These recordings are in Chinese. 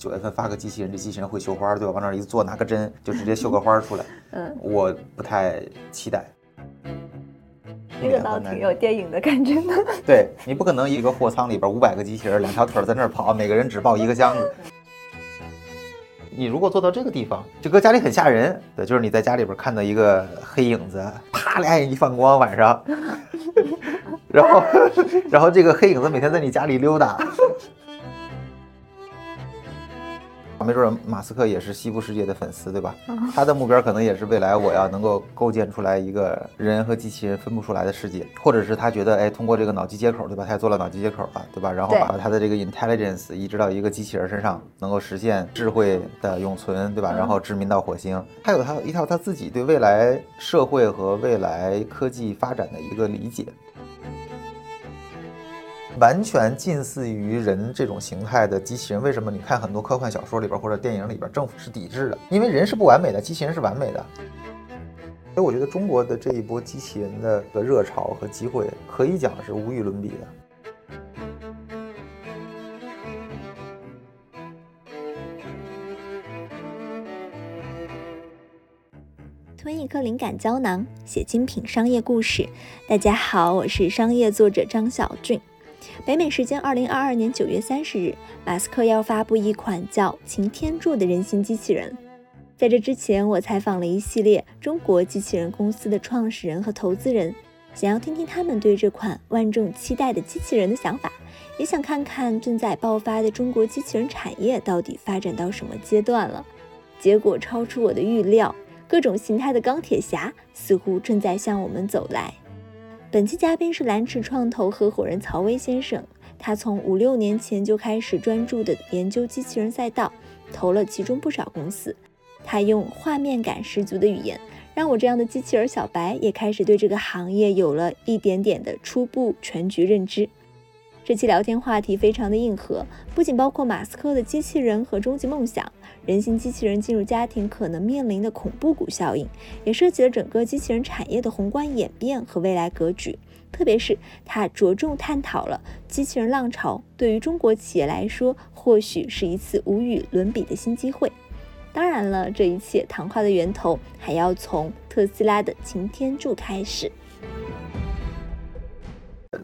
九月份发个机器人，这机器人会绣花，对吧？往那儿一坐，拿个针就直接绣个花出来。嗯，我不太期待。那个倒挺有电影的感觉的。对你不可能一个货仓里边五百个机器人，两条腿在那儿跑，每个人只抱一个箱子。你如果做到这个地方，就搁家里很吓人。对，就是你在家里边看到一个黑影子，啪俩眼一放光，晚上，然后，然后这个黑影子每天在你家里溜达。没准马斯克也是西部世界的粉丝，对吧？他的目标可能也是未来我要能够构建出来一个人和机器人分不出来的世界，或者是他觉得，哎，通过这个脑机接口，对吧？他也做了脑机接口了，对吧？然后把他的这个 intelligence 移植到一个机器人身上，能够实现智慧的永存，对吧？然后殖民到火星，他有他一套他自己对未来社会和未来科技发展的一个理解。完全近似于人这种形态的机器人，为什么你看很多科幻小说里边或者电影里边，政府是抵制的？因为人是不完美的，机器人是完美的。所以我觉得中国的这一波机器人的的热潮和机会，可以讲是无与伦比的。吞一颗灵感胶囊，写精品商业故事。大家好，我是商业作者张小俊。北美时间二零二二年九月三十日，马斯克要发布一款叫“擎天柱”的人形机器人。在这之前，我采访了一系列中国机器人公司的创始人和投资人，想要听听他们对这款万众期待的机器人的想法，也想看看正在爆发的中国机器人产业到底发展到什么阶段了。结果超出我的预料，各种形态的钢铁侠似乎正在向我们走来。本期嘉宾是蓝驰创投合伙人曹威先生，他从五六年前就开始专注的研究机器人赛道，投了其中不少公司。他用画面感十足的语言，让我这样的机器人小白也开始对这个行业有了一点点的初步全局认知。这期聊天话题非常的硬核，不仅包括马斯克的机器人和终极梦想，人形机器人进入家庭可能面临的恐怖谷效应，也涉及了整个机器人产业的宏观演变和未来格局。特别是他着重探讨了机器人浪潮对于中国企业来说，或许是一次无与伦比的新机会。当然了，这一切谈话的源头还要从特斯拉的擎天柱开始。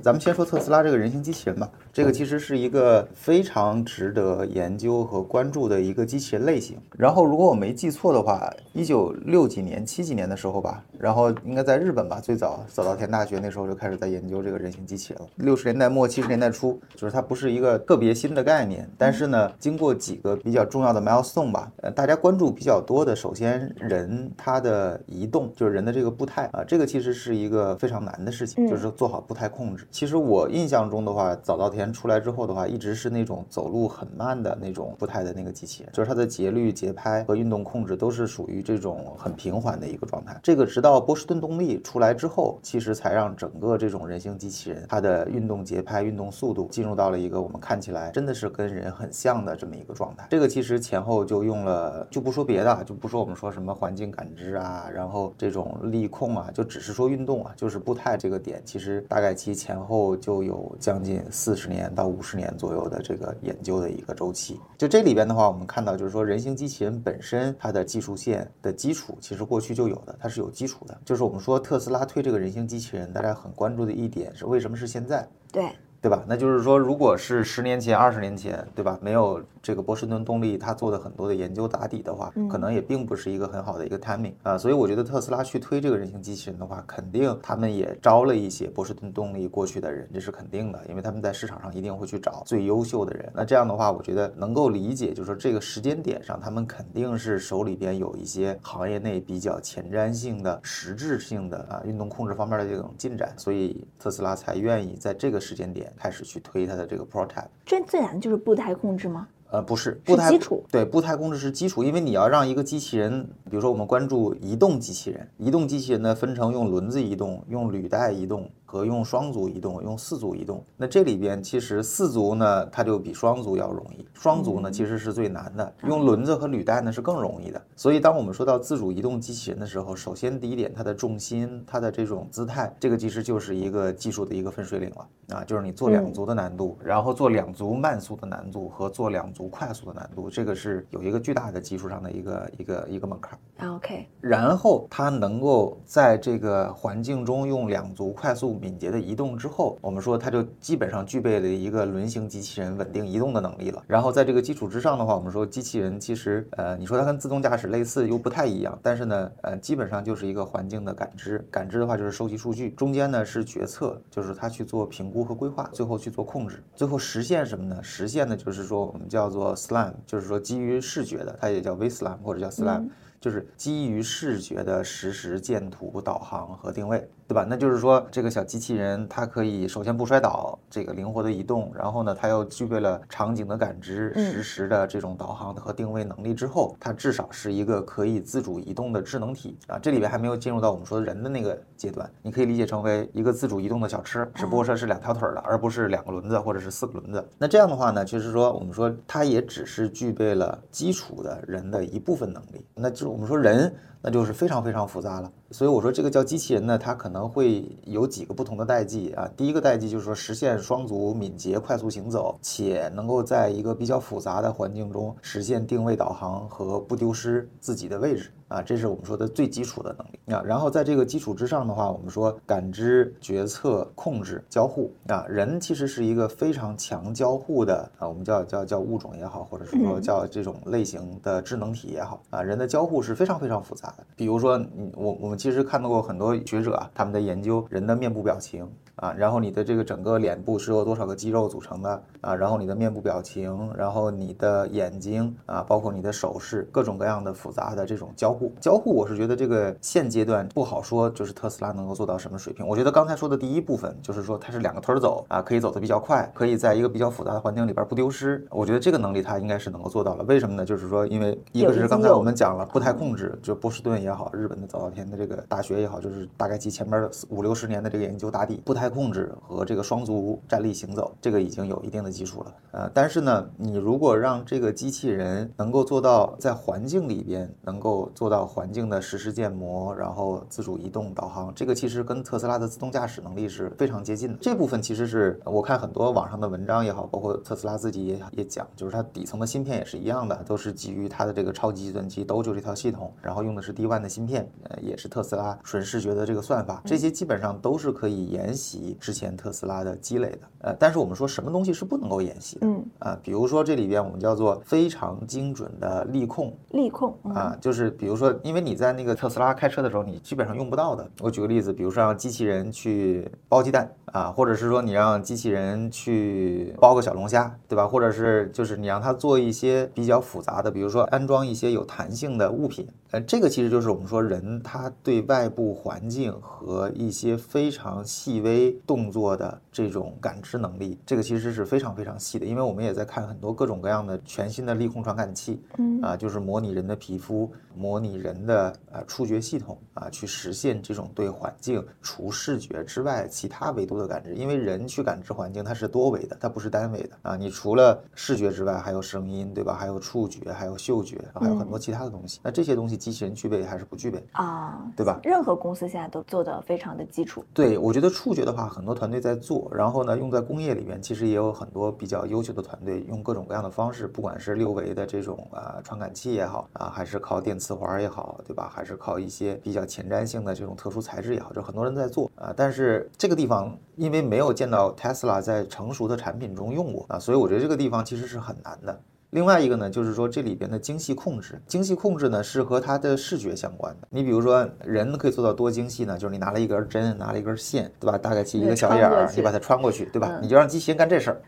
咱们先说特斯拉这个人形机器人吧。这个其实是一个非常值得研究和关注的一个机器人类型。然后，如果我没记错的话，一九六几年、七几年的时候吧，然后应该在日本吧，最早早稻田大学那时候就开始在研究这个人形机器人了。六十年代末、七十年代初，就是它不是一个特别新的概念，但是呢，经过几个比较重要的 milestone 吧，呃，大家关注比较多的，首先人他的移动，就是人的这个步态啊，这个其实是一个非常难的事情，就是做好步态控制。其实我印象中的话，早稻田。出来之后的话，一直是那种走路很慢的那种步态的那个机器人，就是它的节律、节拍和运动控制都是属于这种很平缓的一个状态。这个直到波士顿动力出来之后，其实才让整个这种人形机器人它的运动节拍、运动速度进入到了一个我们看起来真的是跟人很像的这么一个状态。这个其实前后就用了，就不说别的，就不说我们说什么环境感知啊，然后这种力控啊，就只是说运动啊，就是步态这个点，其实大概其前后就有将近四十年。年到五十年左右的这个研究的一个周期，就这里边的话，我们看到就是说，人形机器人本身它的技术线的基础，其实过去就有的，它是有基础的。就是我们说特斯拉推这个人形机器人，大家很关注的一点是为什么是现在？对。对吧？那就是说，如果是十年前、二十年前，对吧？没有这个波士顿动力它做的很多的研究打底的话，可能也并不是一个很好的一个 timing 啊。所以我觉得特斯拉去推这个人形机器人的话，肯定他们也招了一些波士顿动力过去的人，这是肯定的，因为他们在市场上一定会去找最优秀的人。那这样的话，我觉得能够理解，就是说这个时间点上，他们肯定是手里边有一些行业内比较前瞻性的、实质性的啊运动控制方面的这种进展，所以特斯拉才愿意在这个时间点开始去推它。的这个 prototype，这最难的就是步态控制吗？呃，不是，步态基础。对，步态控制是基础，因为你要让一个机器人，比如说我们关注移动机器人，移动机器人呢分成用轮子移动、用履带移动。和用双足移动、用四足移动。那这里边其实四足呢，它就比双足要容易；双足呢，其实是最难的。用轮子和履带呢是更容易的。所以，当我们说到自主移动机器人的时候，首先第一点，它的重心、它的这种姿态，这个其实就是一个技术的一个分水岭了啊，就是你做两足的难度，然后做两足慢速的难度和做两足快速的难度，这个是有一个巨大的技术上的一个一个一个门槛。OK，然后它能够在这个环境中用两足快速敏捷的移动之后，我们说它就基本上具备了一个轮型机器人稳定移动的能力了。然后在这个基础之上的话，我们说机器人其实呃，你说它跟自动驾驶类似又不太一样，但是呢，呃，基本上就是一个环境的感知，感知的话就是收集数据，中间呢是决策，就是它去做评估和规划，最后去做控制，最后实现什么呢？实现的就是说我们叫做 SLAM，就是说基于视觉的，它也叫 VSLAM 或者叫 SLAM。就是基于视觉的实时建图、导航和定位。对吧？那就是说，这个小机器人它可以首先不摔倒，这个灵活的移动，然后呢，它又具备了场景的感知、实时的这种导航和定位能力之后，它至少是一个可以自主移动的智能体啊。这里边还没有进入到我们说人的那个阶段，你可以理解成为一个自主移动的小吃，只不过说是两条腿的，而不是两个轮子或者是四个轮子。那这样的话呢，就是说我们说它也只是具备了基础的人的一部分能力。那就是我们说人。那就是非常非常复杂了，所以我说这个叫机器人呢，它可能会有几个不同的代际啊。第一个代际就是说实现双足敏捷、快速行走，且能够在一个比较复杂的环境中实现定位导航和不丢失自己的位置。啊，这是我们说的最基础的能力啊。然后在这个基础之上的话，我们说感知、决策、控制、交互啊，人其实是一个非常强交互的啊，我们叫叫叫物种也好，或者是说叫这种类型的智能体也好啊，人的交互是非常非常复杂的。比如说，你我我们其实看到过很多学者啊，他们在研究人的面部表情。啊，然后你的这个整个脸部是由多少个肌肉组成的啊？然后你的面部表情，然后你的眼睛啊，包括你的手势，各种各样的复杂的这种交互。交互，我是觉得这个现阶段不好说，就是特斯拉能够做到什么水平。我觉得刚才说的第一部分，就是说它是两个腿走啊，可以走得比较快，可以在一个比较复杂的环境里边不丢失。我觉得这个能力它应该是能够做到了。为什么呢？就是说，因为一个是刚才我们讲了步态控制，就波士顿也好，日本的早稻田的这个大学也好，就是大概其前面五六十年的这个研究打底，步态。控制和这个双足站立行走，这个已经有一定的基础了。呃，但是呢，你如果让这个机器人能够做到在环境里边能够做到环境的实时建模，然后自主移动导航，这个其实跟特斯拉的自动驾驶能力是非常接近的。这部分其实是我看很多网上的文章也好，包括特斯拉自己也也讲，就是它底层的芯片也是一样的，都是基于它的这个超级计算机 Dojo 这套系统，然后用的是 D1 的芯片，呃，也是特斯拉纯视觉的这个算法，这些基本上都是可以沿袭。之前特斯拉的积累的，呃，但是我们说什么东西是不能够演习的？嗯啊，比如说这里边我们叫做非常精准的力控，力控啊，就是比如说，因为你在那个特斯拉开车的时候，你基本上用不到的。我举个例子，比如说让机器人去剥鸡蛋啊，或者是说你让机器人去剥个小龙虾，对吧？或者是就是你让它做一些比较复杂的，比如说安装一些有弹性的物品，呃，这个其实就是我们说人他对外部环境和一些非常细微。动作的这种感知能力，这个其实是非常非常细的，因为我们也在看很多各种各样的全新的力控传感器，嗯啊，就是模拟人的皮肤，模拟人的呃触觉系统啊，去实现这种对环境除视觉之外其他维度的感知。因为人去感知环境，它是多维的，它不是单维的啊。你除了视觉之外，还有声音，对吧？还有触觉，还有嗅觉，还有很多其他的东西。那这些东西机器人具备还是不具备啊？对吧？任何公司现在都做的非常的基础。对，我觉得触觉的话。很多团队在做，然后呢，用在工业里面，其实也有很多比较优秀的团队，用各种各样的方式，不管是六维的这种啊传感器也好啊，还是靠电磁环也好，对吧？还是靠一些比较前瞻性的这种特殊材质也好，就很多人在做啊。但是这个地方因为没有见到 Tesla 在成熟的产品中用过啊，所以我觉得这个地方其实是很难的。另外一个呢，就是说这里边的精细控制，精细控制呢是和它的视觉相关的。你比如说人可以做到多精细呢，就是你拿了一根针，拿了一根线，对吧？大概其一个小眼儿，你把它穿过去，对吧？你就让机器人干这事儿，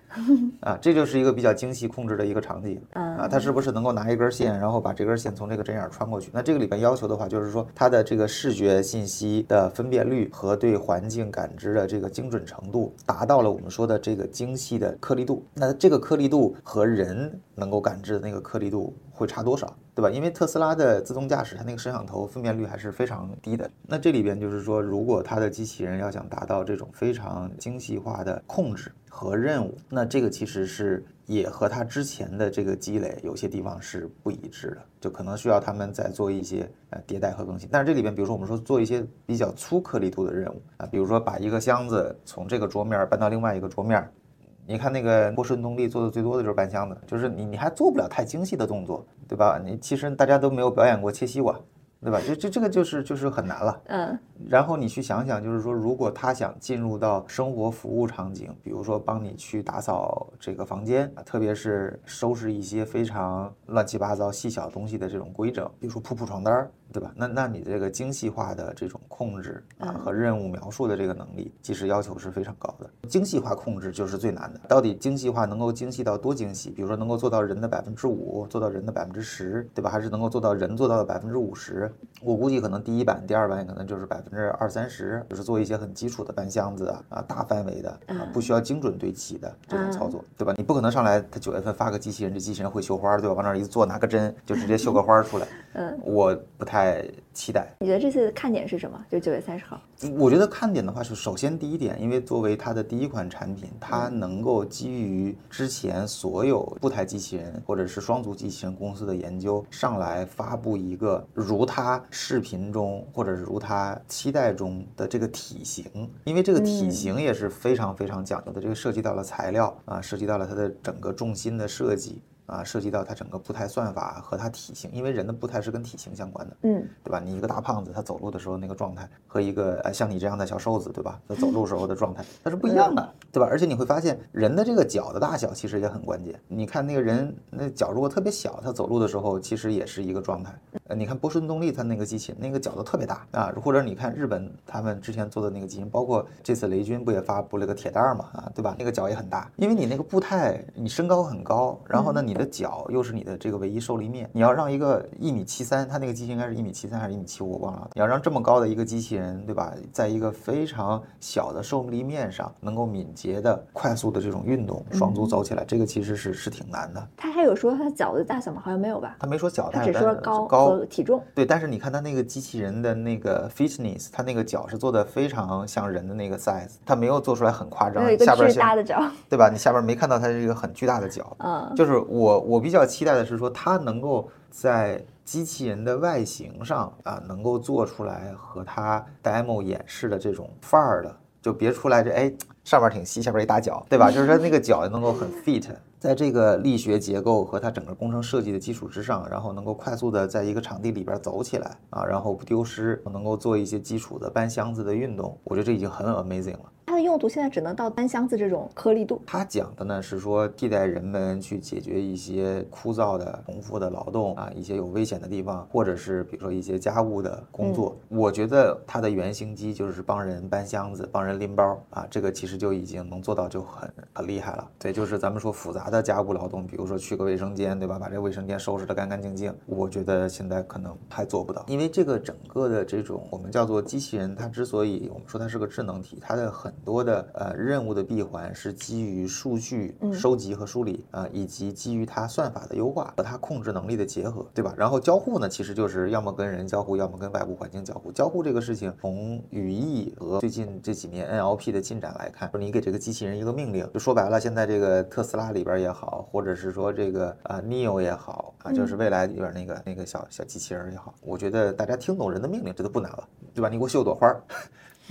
啊，这就是一个比较精细控制的一个场景啊。它是不是能够拿一根线，然后把这根线从这个针眼儿穿过去？那这个里边要求的话，就是说它的这个视觉信息的分辨率和对环境感知的这个精准程度，达到了我们说的这个精细的颗粒度。那这个颗粒度和人能够感知的那个颗粒度会差多少？对吧？因为特斯拉的自动驾驶，它那个摄像头分辨率还是非常低的。那这里边就是说，如果它的机器人要想达到这种非常精细化的控制和任务，那这个其实是也和它之前的这个积累有些地方是不一致的，就可能需要他们再做一些呃迭代和更新。但是这里边，比如说我们说做一些比较粗颗粒度的任务啊，比如说把一个箱子从这个桌面搬到另外一个桌面。你看那个波士顿动力做的最多的就是搬箱子，就是你你还做不了太精细的动作，对吧？你其实大家都没有表演过切西瓜，对吧？这这这个就是就是很难了。嗯。然后你去想想，就是说，如果他想进入到生活服务场景，比如说帮你去打扫这个房间，特别是收拾一些非常乱七八糟细小东西的这种规整，比如说铺铺床单儿。对吧？那那你这个精细化的这种控制啊和任务描述的这个能力，其实要求是非常高的。精细化控制就是最难的。到底精细化能够精细到多精细？比如说能够做到人的百分之五，做到人的百分之十，对吧？还是能够做到人做到的百分之五十？我估计可能第一版、第二版可能就是百分之二三十，就是做一些很基础的搬箱子啊啊大范围的啊不需要精准对齐的这种操作，对吧？你不可能上来他九月份发个机器人，这机器人会绣花，对吧？往那儿一坐，拿个针就直接绣个花出来。嗯，我不太。太期待，你觉得这次看点是什么？就九月三十号，我觉得看点的话是，首先第一点，因为作为它的第一款产品，它能够基于之前所有步态机器人或者是双足机器人公司的研究，上来发布一个如它视频中或者是如它期待中的这个体型，因为这个体型也是非常非常讲究的，这个涉及到了材料啊，涉及到了它的整个重心的设计。啊，涉及到它整个步态算法和它体型，因为人的步态是跟体型相关的，嗯，对吧？你一个大胖子，他走路的时候那个状态，和一个呃像你这样的小瘦子，对吧？他走路时候的状态，它是不一样的，对吧？而且你会发现，人的这个脚的大小其实也很关键。你看那个人那脚如果特别小，他走路的时候其实也是一个状态。呃，你看波士顿动力它那个机器，那个脚都特别大啊，或者你看日本他们之前做的那个机器，包括这次雷军不也发布了个铁蛋儿嘛，啊，对吧？那个脚也很大，因为你那个步态，你身高很高，然后呢，你的脚又是你的这个唯一受力面，你要让一个一米七三，它那个机器应该是一米七三还是一米七五，我忘了。你要让这么高的一个机器人，对吧，在一个非常小的受力面上，能够敏捷的、快速的这种运动，双足走起来，这个其实是是挺难的。他还有说他脚的大小吗？好像没有吧？他没说脚大，他只说高高体重。对，但是你看他那个机器人的那个 fitness，他那个脚是做的非常像人的那个 size，他没有做出来很夸张，下边巨大的脚，对吧？你下边没看到他是一个很巨大的脚，嗯，就是我我我比较期待的是说，它能够在机器人的外形上啊，能够做出来和它 demo 演示的这种范儿的，就别出来这哎上面挺细，下边一大脚，对吧？就是它那个脚能够很 fit，在这个力学结构和它整个工程设计的基础之上，然后能够快速的在一个场地里边走起来啊，然后不丢失，能够做一些基础的搬箱子的运动，我觉得这已经很 amazing 了。它的用途现在只能到搬箱子这种颗粒度。它讲的呢是说替代人们去解决一些枯燥的、重复的劳动啊，一些有危险的地方，或者是比如说一些家务的工作。我觉得它的原型机就是帮人搬箱子、帮人拎包啊，这个其实就已经能做到就很很厉害了。对，就是咱们说复杂的家务劳动，比如说去个卫生间，对吧？把这卫生间收拾得干干净净，我觉得现在可能还做不到，因为这个整个的这种我们叫做机器人，它之所以我们说它是个智能体，它的很多的呃任务的闭环是基于数据收集和梳理啊，以及基于它算法的优化和它控制能力的结合，对吧？然后交互呢，其实就是要么跟人交互，要么跟外部环境交互。交互这个事情，从语义和最近这几年 NLP 的进展来看，说你给这个机器人一个命令，就说白了，现在这个特斯拉里边也好，或者是说这个啊 Neo 也好啊，就是未来里边那个那个小小机器人也好，我觉得大家听懂人的命令，这都不难了，对吧？你给我绣朵花。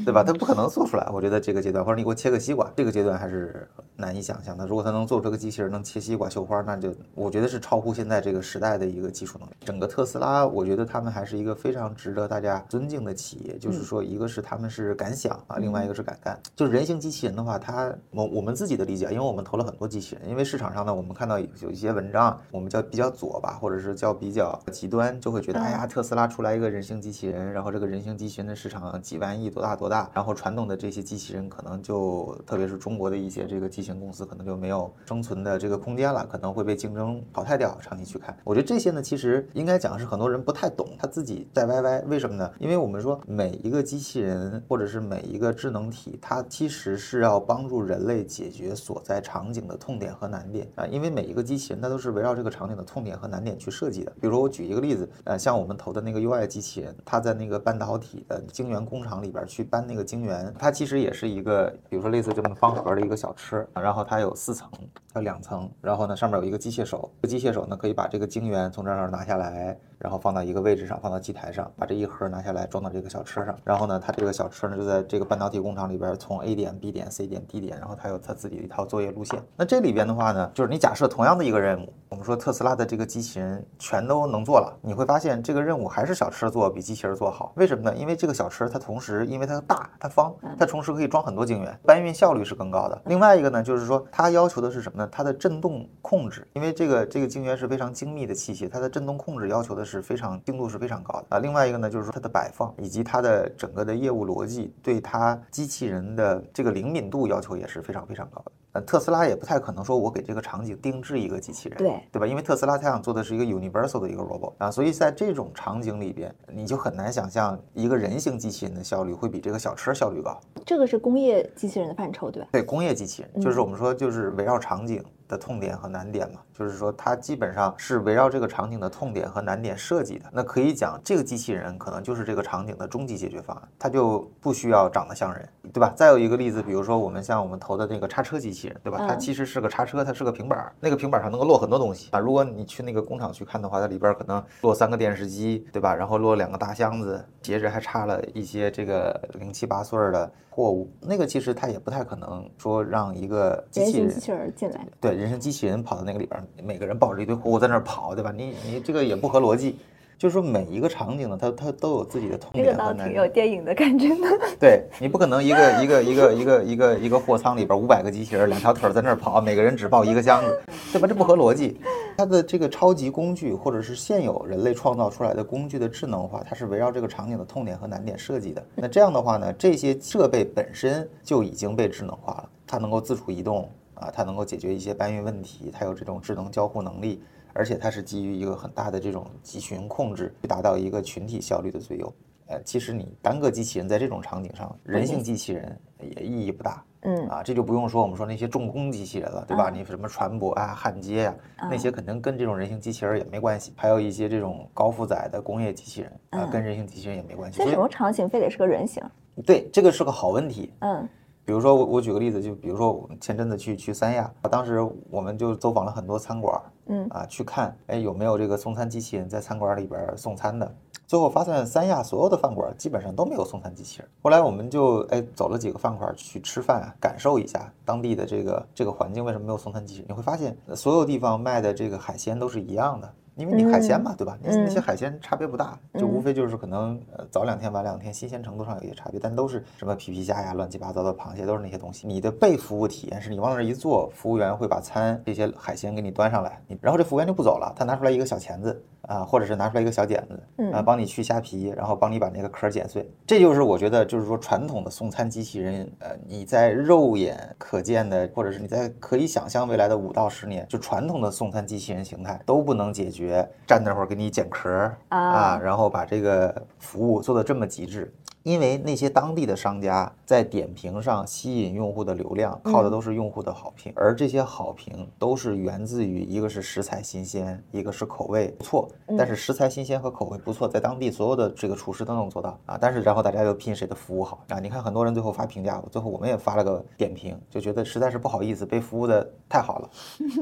对吧？他不可能做出来。我觉得这个阶段，或者你给我切个西瓜，这个阶段还是难以想象的。如果他能做出个机器人能切西瓜、绣花，那就我觉得是超乎现在这个时代的一个技术能力。整个特斯拉，我觉得他们还是一个非常值得大家尊敬的企业。就是说，一个是他们是敢想啊，另外一个是敢干。就是人形机器人的话，它我我们自己的理解，因为我们投了很多机器人，因为市场上呢，我们看到有一些文章，我们叫比较左吧，或者是叫比较极端，就会觉得，哎呀，特斯拉出来一个人形机器人，然后这个人形机器人的市场几万亿，多大多。大，然后传统的这些机器人可能就，特别是中国的一些这个机器人公司，可能就没有生存的这个空间了，可能会被竞争淘汰掉。长期去看，我觉得这些呢，其实应该讲是很多人不太懂，他自己在歪歪。为什么呢？因为我们说每一个机器人或者是每一个智能体，它其实是要帮助人类解决所在场景的痛点和难点啊。因为每一个机器人它都是围绕这个场景的痛点和难点去设计的。比如说我举一个例子，呃，像我们投的那个 UI 机器人，它在那个半导体的晶圆工厂里边去搬那个晶圆，它其实也是一个，比如说类似这么方盒的一个小吃，然后它有四层，有两层，然后呢上面有一个机械手，这个机械手呢可以把这个晶圆从这儿拿下来。然后放到一个位置上，放到机台上，把这一盒拿下来装到这个小车上。然后呢，它这个小车呢就在这个半导体工厂里边，从 A 点、B 点、C 点、D 点，然后它有它自己的一套作业路线。那这里边的话呢，就是你假设同样的一个任务，我们说特斯拉的这个机器人全都能做了，你会发现这个任务还是小车做比机器人做好。为什么呢？因为这个小车它同时因为它大它方，它同时可以装很多晶圆，搬运效率是更高的。另外一个呢，就是说它要求的是什么呢？它的振动控制，因为这个这个晶圆是非常精密的器械，它的振动控制要求的是非常精度。是非常高的啊。另外一个呢，就是说它的摆放以及它的整个的业务逻辑，对它机器人的这个灵敏度要求也是非常非常高的。呃，特斯拉也不太可能说我给这个场景定制一个机器人，对对吧？因为特斯拉它想做的是一个 universal 的一个 robot 啊，所以在这种场景里边，你就很难想象一个人形机器人的效率会比这个小车效率高。这个是工业机器人的范畴，对吧？对，工业机器人就是我们说就是围绕场景。的痛点和难点嘛，就是说它基本上是围绕这个场景的痛点和难点设计的。那可以讲，这个机器人可能就是这个场景的终极解决方案，它就不需要长得像人，对吧？再有一个例子，比如说我们像我们投的那个叉车机器人，对吧？它其实是个叉车，它是个平板，那个平板上能够落很多东西啊。如果你去那个工厂去看的话，它里边可能落三个电视机，对吧？然后落两个大箱子，接着还差了一些这个零七八碎的货物。那个其实它也不太可能说让一个机器人机器人进来，对，人身机器人跑到。那个里边，每个人抱着一堆货物在那儿跑，对吧？你你这个也不合逻辑。就是说每一个场景呢，它它都有自己的痛点和难点。挺有电影的感觉的。对你不可能一个一个一个一个一个一个货仓里边五百个机器人，两条腿在那儿跑，每个人只抱一个箱子，对吧？这不合逻辑。它的这个超级工具或者是现有人类创造出来的工具的智能化，它是围绕这个场景的痛点和难点设计的。那这样的话呢，这些设备本身就已经被智能化了，它能够自主移动。啊，它能够解决一些搬运问题，它有这种智能交互能力，而且它是基于一个很大的这种集群控制，去达到一个群体效率的最优。呃，其实你单个机器人在这种场景上，人形机器人也意义不大。嗯，啊，这就不用说我们说那些重工机器人了，对吧？你什么船舶啊、焊接呀，那些肯定跟这种人形机器人也没关系。还有一些这种高负载的工业机器人啊，跟人形机器人也没关系。在什么场景非得是个人形？对，这个是个好问题。嗯。比如说我我举个例子，就比如说我前阵子去去三亚，当时我们就走访了很多餐馆，嗯啊去看，哎有没有这个送餐机器人在餐馆里边送餐的？最后发现三亚所有的饭馆基本上都没有送餐机器人。后来我们就哎走了几个饭馆去吃饭，感受一下当地的这个这个环境为什么没有送餐机器人？你会发现所有地方卖的这个海鲜都是一样的。因为你海鲜嘛，对吧？你那些海鲜差别不大，就无非就是可能呃早两天晚两天，新鲜程度上有一些差别，但都是什么皮皮虾呀、乱七八糟的螃蟹，都是那些东西。你的被服务体验是你往那儿一坐，服务员会把餐这些海鲜给你端上来，你然后这服务员就不走了，他拿出来一个小钳子啊，或者是拿出来一个小剪子啊，帮你去虾皮，然后帮你把那个壳剪碎。这就是我觉得就是说传统的送餐机器人，呃，你在肉眼可见的，或者是你在可以想象未来的五到十年，就传统的送餐机器人形态都不能解决。站那会儿给你剪壳啊，然后把这个服务做的这么极致，因为那些当地的商家在点评上吸引用户的流量，靠的都是用户的好评，而这些好评都是源自于一个是食材新鲜，一个是口味不错。但是食材新鲜和口味不错，在当地所有的这个厨师都能做到啊。但是然后大家又拼谁的服务好啊？你看很多人最后发评价，最后我们也发了个点评，就觉得实在是不好意思，被服务的太好了。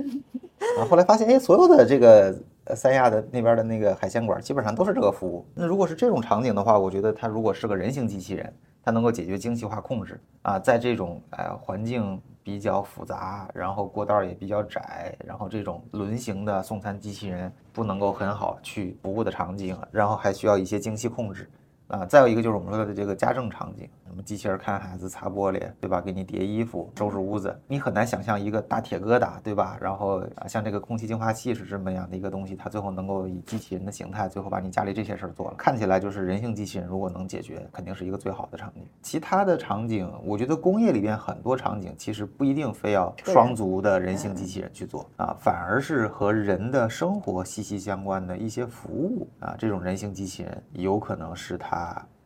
啊，后来发现哎，所有的这个。呃，三亚的那边的那个海鲜馆基本上都是这个服务。那如果是这种场景的话，我觉得它如果是个人形机器人，它能够解决精细化控制啊，在这种呃环境比较复杂，然后过道也比较窄，然后这种轮型的送餐机器人不能够很好去服务的场景，然后还需要一些精细控制啊。再有一个就是我们说的这个家政场景，什什么机器人看孩子、擦玻璃，对吧？给你叠衣服、收拾屋子，你很难想象一个大铁疙瘩，对吧？然后啊，像这个空气净化器是这么样的一个东西，它最后能够以机器人的形态，最后把你家里这些事儿做了。看起来就是人性机器人如果能解决，肯定是一个最好的场景。其他的场景，我觉得工业里边很多场景其实不一定非要双足的人性机器人去做啊，反而是和人的生活息息相关的一些服务啊，这种人性机器人有可能是它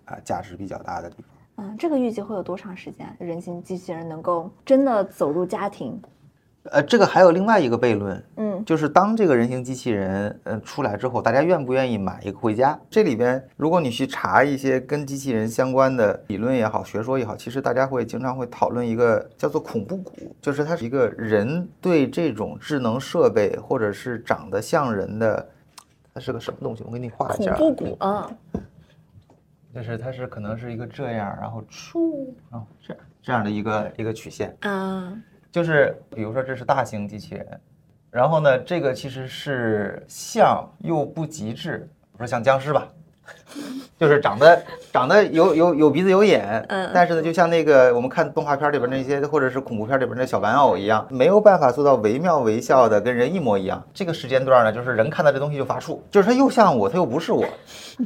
啊价值比较大的地方。嗯，这个预计会有多长时间？人形机器人能够真的走入家庭？呃，这个还有另外一个悖论，嗯，就是当这个人形机器人呃出来之后，大家愿不愿意买一个回家？这里边，如果你去查一些跟机器人相关的理论也好，学说也好，其实大家会经常会讨论一个叫做恐怖谷，就是它是一个人对这种智能设备或者是长得像人的，它是个什么东西？我给你画一下。恐怖谷啊。就是它是可能是一个这样，然后出，然后这样这样的一个一个曲线啊，就是比如说这是大型机器人，然后呢这个其实是像又不极致，我说像僵尸吧。就是长得长得有有有鼻子有眼，嗯，但是呢，就像那个我们看动画片里边那些，或者是恐怖片里边那小玩偶一样，没有办法做到惟妙惟肖的跟人一模一样。这个时间段呢，就是人看到这东西就发怵，就是他又像我，他又不是我，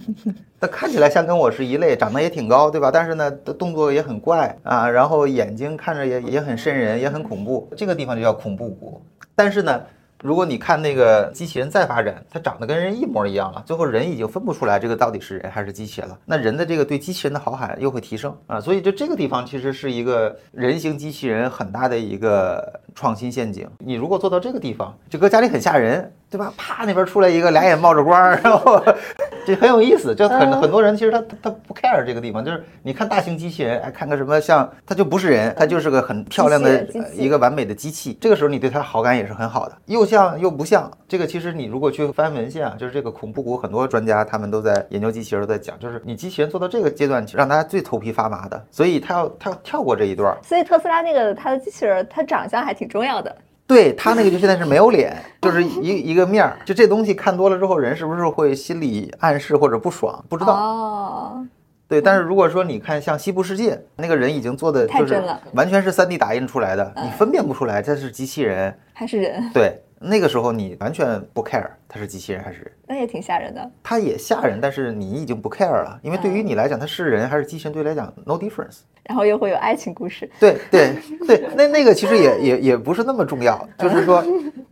他看起来像跟我是一类，长得也挺高，对吧？但是呢，动作也很怪啊，然后眼睛看着也也很瘆人，也很恐怖。这个地方就叫恐怖谷。但是呢。如果你看那个机器人再发展，它长得跟人一模一样了，最后人已经分不出来这个到底是人还是机器人了。那人的这个对机器人的好感又会提升啊，所以就这个地方其实是一个人形机器人很大的一个创新陷阱。你如果做到这个地方，就搁家里很吓人。对吧？啪，那边出来一个俩眼冒着光，然后 这很有意思。就很很多人其实他他不 care 这个地方，就是你看大型机器人，哎，看个什么像，他就不是人，他就是个很漂亮的一个完美的机器。这个时候你对它好感也是很好的，又像又不像。这个其实你如果去翻文献啊，就是这个恐怖谷，很多专家他们都在研究机器人，都在讲，就是你机器人做到这个阶段，让大家最头皮发麻的，所以他要他要跳过这一段。所以特斯拉那个它的机器人，它长相还挺重要的。对他那个就现在是没有脸，就是一 一个面儿。就这东西看多了之后，人是不是会心理暗示或者不爽？不知道。哦。对，但是如果说你看像西部世界那个人已经做的就是完全是 3D 打印出来的，你分辨不出来这是机器人还是人。对，那个时候你完全不 care 它是机器人还是人。那也挺吓人的。它也吓人，但是你已经不 care 了，因为对于你来讲，它是人还是机器人，对来讲 no difference。然后又会有爱情故事。对对对，那那个其实也也也不是那么重要，就是说，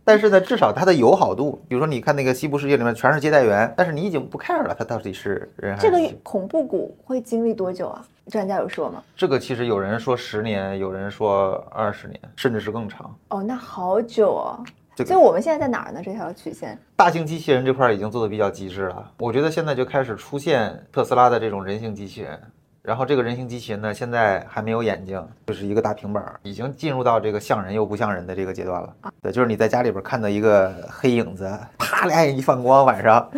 但是呢，至少它的友好度，比如说你看那个西部世界里面全是接待员，但是你已经不 care 了，它到底是人还是？这个恐怖谷会经历多久啊？专家有说吗？这个其实有人说十年，有人说二十年，甚至是更长。哦，那好久哦。所以我们现在在哪儿呢？这条曲线，大型机器人这块已经做的比较极致了。我觉得现在就开始出现特斯拉的这种人形机器人。然后这个人形机器人呢，现在还没有眼睛，就是一个大平板，已经进入到这个像人又不像人的这个阶段了。对，就是你在家里边看到一个黑影子，啪，俩眼一放光，晚上，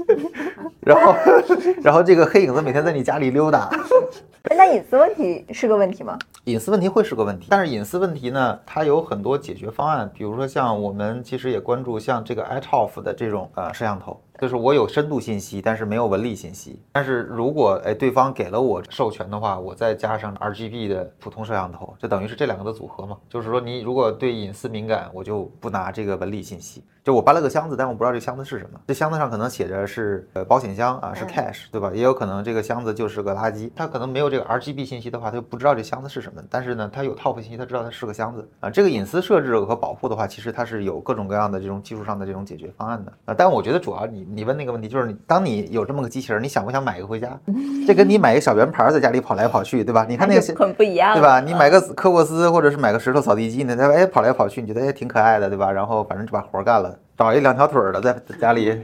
然后，然后这个黑影子每天在你家里溜达。那隐私问题是个问题吗？隐私问题会是个问题，但是隐私问题呢，它有很多解决方案，比如说像我们其实也关注像这个 iToF 的这种呃摄像头。就是我有深度信息，但是没有纹理信息。但是如果哎对方给了我授权的话，我再加上 RGB 的普通摄像头，就等于是这两个的组合嘛。就是说你如果对隐私敏感，我就不拿这个纹理信息。就我搬了个箱子，但我不知道这箱子是什么。这箱子上可能写着是呃保险箱啊，是 cash，对吧？也有可能这个箱子就是个垃圾。它可能没有这个 RGB 信息的话，它就不知道这箱子是什么。但是呢，它有 top 信息，它知道它是个箱子啊。这个隐私设置和保护的话，其实它是有各种各样的这种技术上的这种解决方案的啊。但我觉得主要你你问那个问题就是。当你有这么个机器人，你想不想买一个回家？这跟你买一个小圆盘在家里跑来跑去，对吧？你看那个很不一样，对吧？你买个科沃斯或者是买个石头扫地机呢，它哎跑来跑去，你觉得哎挺可爱的，对吧？然后反正就把活干了，找一两条腿的在家里。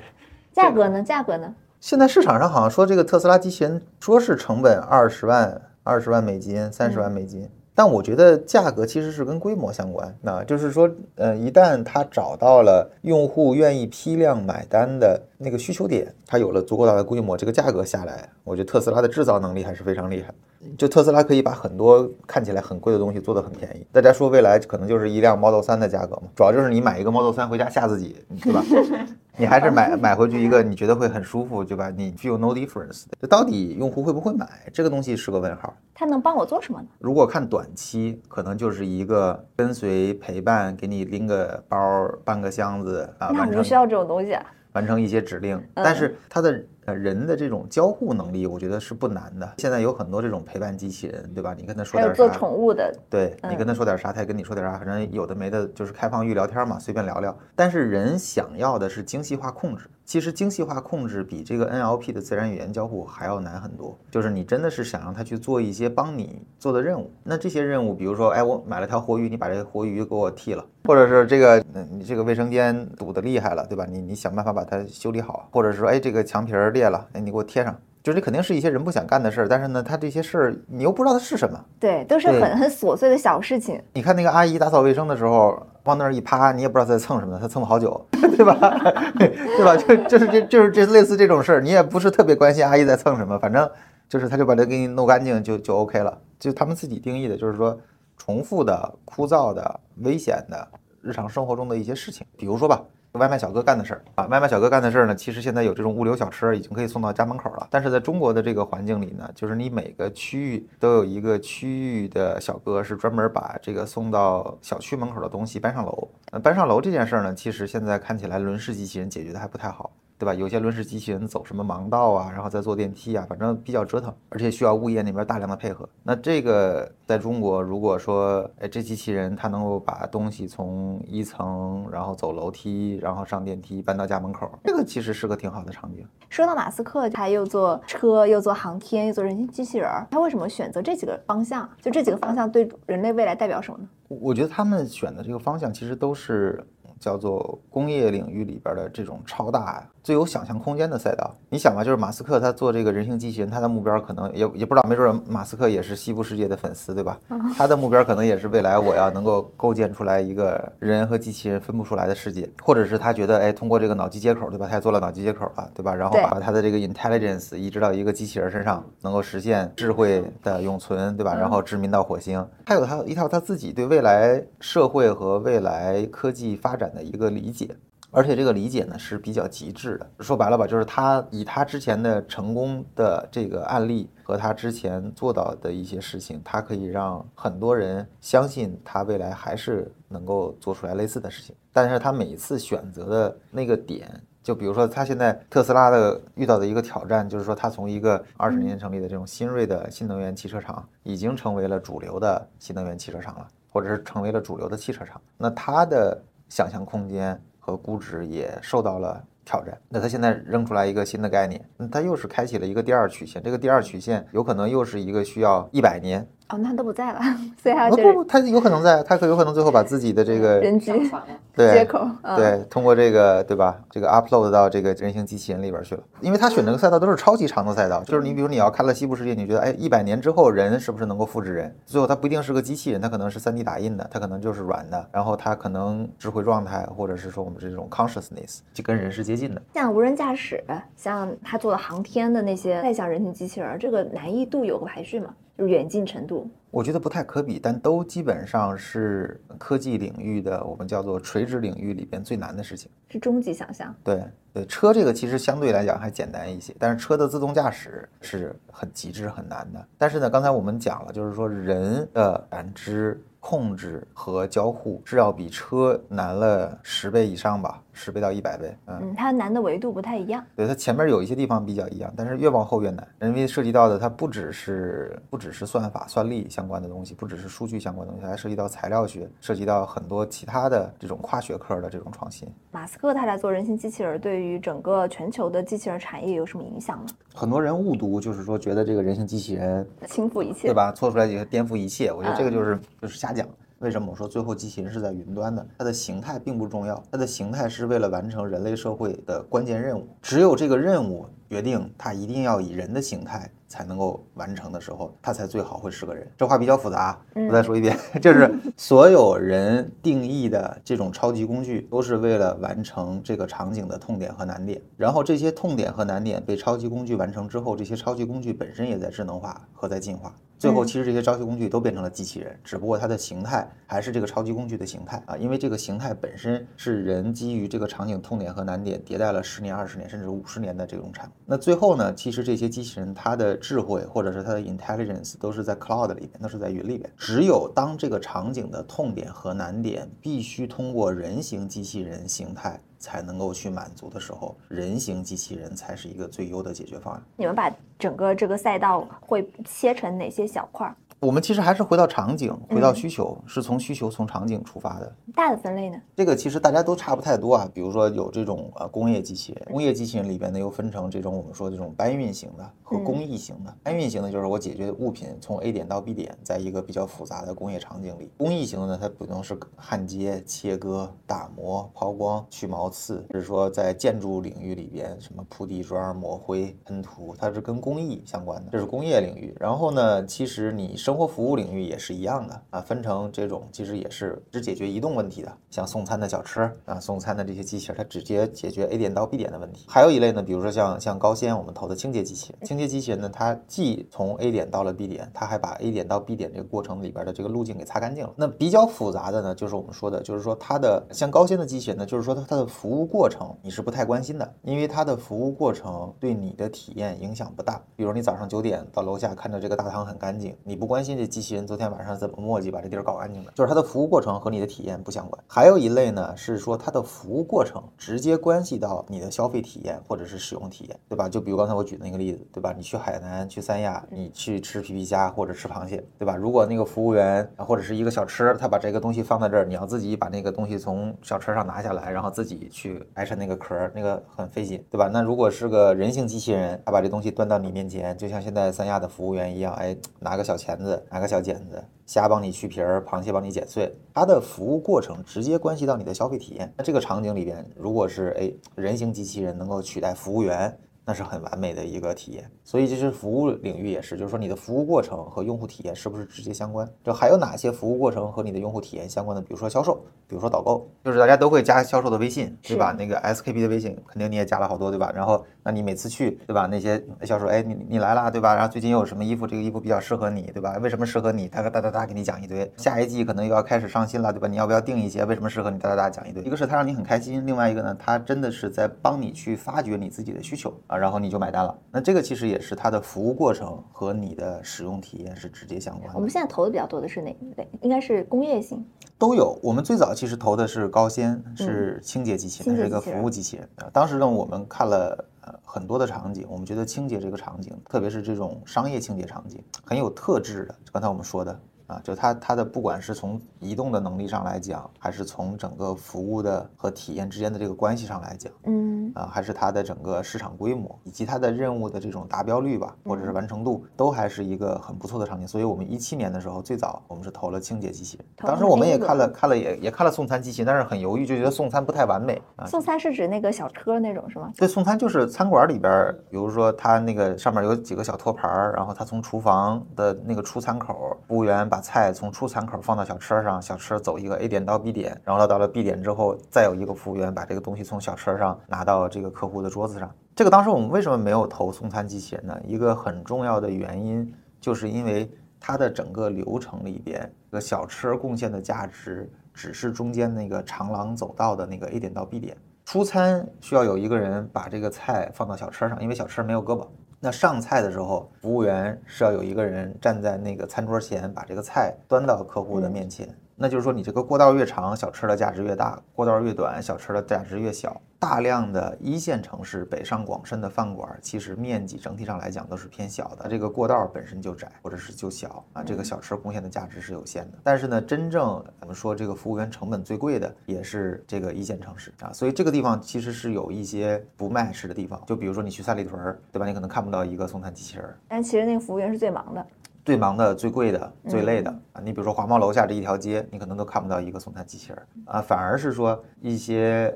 价格呢？价格呢？现在市场上好像说这个特斯拉机器人说是成本二十万，二十万美金，三十万美金。但我觉得价格其实是跟规模相关，那就是说，呃，一旦他找到了用户愿意批量买单的那个需求点，它有了足够大的规模，这个价格下来，我觉得特斯拉的制造能力还是非常厉害。就特斯拉可以把很多看起来很贵的东西做得很便宜。大家说未来可能就是一辆 Model 3的价格嘛，主要就是你买一个 Model 3回家吓自己，对吧？你还是买买回去一个你觉得会很舒服，对吧？你 feel no difference。这到底用户会不会买这个东西是个问号。它能帮我做什么呢？如果看短期，可能就是一个跟随陪伴，给你拎个包、搬个箱子啊，那完成不需要这种东西啊。完成一些指令，但是它的呃人的这种交互能力，我觉得是不难的。现在有很多这种陪伴机器人，对吧？你跟他说还有做点啥，宠物的，对你嗯跟他说点啥，他也跟你说点啥，反正有的没的，就是开放域聊天嘛，随便聊聊。但是人想要的是精细化控制，其实精细化控制比这个 NLP 的自然语言交互还要难很多。就是你真的是想让它去做一些帮你做的任务，那这些任务，比如说，哎，我买了条活鱼，你把这个活鱼给我剃了，或者是这个，嗯，你这个卫生间堵得厉害了，对吧？你你想办法把它修理好，或者是说，哎，这个墙皮儿裂了，哎，你给我贴上。就是这肯定是一些人不想干的事儿，但是呢，他这些事儿你又不知道它是什么，对，都是很很琐碎的小事情。你看那个阿姨打扫卫生的时候，往那儿一趴，你也不知道她在蹭什么，她蹭了好久，对吧？对吧？就就是这就是这类似这种事儿，你也不是特别关心阿姨在蹭什么，反正就是她就把它给你弄干净就就 OK 了。就他们自己定义的，就是说重复的、枯燥的、危险的日常生活中的一些事情，比如说吧。外卖小哥干的事儿啊，外卖小哥干的事儿呢，其实现在有这种物流小车已经可以送到家门口了。但是在中国的这个环境里呢，就是你每个区域都有一个区域的小哥是专门把这个送到小区门口的东西搬上楼。呃，搬上楼这件事儿呢，其实现在看起来轮式机器人解决的还不太好。对吧？有些轮式机器人走什么盲道啊，然后再坐电梯啊，反正比较折腾，而且需要物业那边大量的配合。那这个在中国，如果说，哎，这机器人它能够把东西从一层，然后走楼梯，然后上电梯搬到家门口，这个其实是个挺好的场景。说到马斯克，他又做车，又做航天，又做人形机器人儿，他为什么选择这几个方向？就这几个方向对人类未来代表什么呢？我觉得他们选的这个方向其实都是叫做工业领域里边的这种超大、最有想象空间的赛道。你想吧，就是马斯克他做这个人形机器人，他的目标可能也也不知道，没准儿马斯克也是西部世界的粉丝，对吧？他的目标可能也是未来我要能够构建出来一个人和机器人分不出来的世界，或者是他觉得，哎，通过这个脑机接口，对吧？他也做了脑机接口了，对吧？然后把他的这个 intelligence 移植到一个机器人身上，能够实现智慧的永存，对吧？然后殖民到火星，还有他一套他自己对未来社会和未来科技发展的一个理解。而且这个理解呢是比较极致的，说白了吧，就是他以他之前的成功的这个案例和他之前做到的一些事情，他可以让很多人相信他未来还是能够做出来类似的事情。但是他每一次选择的那个点，就比如说他现在特斯拉的遇到的一个挑战，就是说他从一个二十年成立的这种新锐的新能源汽车厂，已经成为了主流的新能源汽车厂了，或者是成为了主流的汽车厂。那他的想象空间和估值也受到了挑战。那他现在扔出来一个新的概念，那他又是开启了一个第二曲线。这个第二曲线有可能又是一个需要一百年，哦，那他都不在了，所以还要就是不不，他有可能在，他可有可能最后把自己的这个人机 接口，嗯，对，通过这个对吧？这个 upload 到这个人形机器人里边去了，因为他选这个赛道都是超级长的赛道，就是你比如你要看了西部世界，你觉得哎，一百年之后人是不是能够复制人？最后他不一定是个机器人，他可能是 3D 打印的，他可能就是软的，然后他可能智慧状态或者是说我们这种 consciousness 就跟人是接近的。像无人驾驶，像他做的航天的那些，再像人形机器人，这个难易度有个排序吗？就远近程度。我觉得不太可比，但都基本上是科技领域的我们叫做垂直领域里边最难的事情。是终极想象，对对，车这个其实相对来讲还简单一些，但是车的自动驾驶是很极致很难的。但是呢，刚才我们讲了，就是说人的感知、控制和交互是要比车难了十倍以上吧，十倍到一百倍。嗯，嗯，它难的维度不太一样。对，它前面有一些地方比较一样，但是越往后越难，因为涉及到的它不只是不只是算法、算力相关的东西，不只是数据相关的东西，还涉及到材料学，涉及到很多其他的这种跨学科的这种创新。马斯克他来做人形机器人，对于整个全球的机器人产业有什么影响呢？很多人误读，就是说觉得这个人形机器人倾覆一切，对？吧？做出来也颠覆一切，我觉得这个嗯就是就是瞎讲。为什么我说最后机器人是在云端的？它的形态并不重要，它的形态是为了完成人类社会的关键任务。只有这个任务决定它一定要以人的形态才能够完成的时候，它才最好会是个人。这话比较复杂，我再说一遍，就是所有人定义的这种超级工具，都是为了完成这个场景的痛点和难点。然后这些痛点和难点被超级工具完成之后，这些超级工具本身也在智能化和在进化。最后，其实这些超级工具都变成了机器人，只不过它的形态还是这个超级工具的形态啊，因为这个形态本身是人基于这个场景痛点和难点迭代了十年、二十年甚至五十年的这种产物。那最后呢，其实这些机器人它的智慧或者是它的 intelligence 都是在 cloud 里面，都是在云里面。只有当这个场景的痛点和难点必须通过人形机器人形态。才能够去满足的时候，人形机器人才是一个最优的解决方案。你们把整个这个赛道会切成哪些小块？我们其实还是回到场景，回到需求，是从需求、从场景出发的。大的分类呢？这个其实大家都差不太多啊。比如说有这种呃工业机器人，工业机器人里边呢又分成这种我们说这种搬运型的和工艺型的。搬运型的就是我解决物品从 A 点到 B 点，在一个比较复杂的工业场景里。工艺型的呢，它不能是焊接、切割、打磨、抛光、去毛刺，就是说在建筑领域里边，什么铺地砖、抹灰、喷涂，它是跟工艺相关的，这是工业领域。然后呢，其实你生活服务领域也是一样的啊，分成这种其实也是只解决移动问题的，像送餐的小吃啊，送餐的这些机器人，它直接解决 A 点到 B 点的问题。还有一类呢，比如说像像高先我们投的清洁机器人，清洁机器人呢，它既从 A 点到了 B 点，它还把 A 点到 B 点这个过程里边的这个路径给擦干净了。那比较复杂的呢，就是我们说的，就是说它的像高先的机器人呢，就是说它它的服务过程你是不太关心的，因为它的服务过程对你的体验影响不大。比如你早上九点到楼下看着这个大堂很干净，你不关。关心这机器人昨天晚上怎么磨叽把这地儿搞干净的？就是它的服务过程和你的体验不相关。还有一类呢，是说它的服务过程直接关系到你的消费体验或者是使用体验，对吧？就比如刚才我举的那个例子，对吧？你去海南、去三亚，你去吃皮皮虾或者吃螃蟹，对吧？如果那个服务员或者是一个小吃，他把这个东西放在这儿，你要自己把那个东西从小车上拿下来，然后自己去挨上那个壳，那个很费劲，对吧？那如果是个人形机器人，他把这东西端到你面前，就像现在三亚的服务员一样，哎，拿个小钳子。拿个小剪子，虾帮你去皮儿，螃蟹帮你剪碎，它的服务过程直接关系到你的消费体验。那这个场景里边，如果是哎人形机器人能够取代服务员。那是很完美的一个体验，所以这是服务领域也是，就是说你的服务过程和用户体验是不是直接相关？就还有哪些服务过程和你的用户体验相关的？比如说销售，比如说导购，就是大家都会加销售的微信，对吧？那个 SKP 的微信肯定你也加了好多，对吧？然后那你每次去，对吧？那些销售，哎，你你来啦，对吧？然后最近又有什么衣服？这个衣服比较适合你，对吧？为什么适合你？哒哒哒哒哒给你讲一堆。下一季可能又要开始上新了，对吧？你要不要订一些？为什么适合你？哒哒哒讲一堆。一个是他让你很开心，另外一个呢，他真的是在帮你去发掘你自己的需求啊，然后你就买单了。那这个其实也是它的服务过程和你的使用体验是直接相关的。我们现在投的比较多的是哪一类？应该是工业性，都有。我们最早其实投的是高纤，是清洁机器人，是一个服务机器人。当时呢，我们看了很多的场景，我们觉得清洁这个场景，特别是这种商业清洁场景，很有特质的。刚才我们说的。啊，就它它的不管是从移动的能力上来讲，还是从整个服务的和体验之间的这个关系上来讲，嗯，啊，还是它的整个市场规模以及它的任务的这种达标率吧，或者是完成度，都还是一个很不错的场景。所以，我们一七年的时候，最早我们是投了清洁机器人。当时我们也看了看了也也看了送餐机器，但是很犹豫，就觉得送餐不太完美啊。送餐是指那个小车那种是吗？对，送餐就是餐馆里边，比如说它那个上面有几个小托盘儿，然后它从厨房的那个出餐口，服务员把菜从出餐口放到小车上，小车走一个 A 点到 B 点，然后到了 B 点之后，再有一个服务员把这个东西从小车上拿到这个客户的桌子上。这个当时我们为什么没有投送餐机器人呢？一个很重要的原因，就是因为它的整个流程里边，这个小车贡献的价值只是中间那个长廊走道的那个 A 点到 B 点。出餐需要有一个人把这个菜放到小车上，因为小车没有胳膊。那上菜的时候，服务员是要有一个人站在那个餐桌前，把这个菜端到客户的面前。那就是说，你这个过道越长，小吃的价值越大；过道越短，小吃的价值越小。大量的一线城市、北上广深的饭馆，其实面积整体上来讲都是偏小的。这个过道本身就窄，或者是就小啊，这个小吃贡献的价值是有限的。但是呢，真正我们说这个服务员成本最贵的，也是这个一线城市啊。所以这个地方其实是有一些不 match 的地方。就比如说你去三里屯，对吧？你可能看不到一个送餐机器人，但其实那个服务员是最忙的。最忙的、最贵的、最累的啊！你比如说华贸楼下这一条街，你可能都看不到一个送餐机器人啊，反而是说一些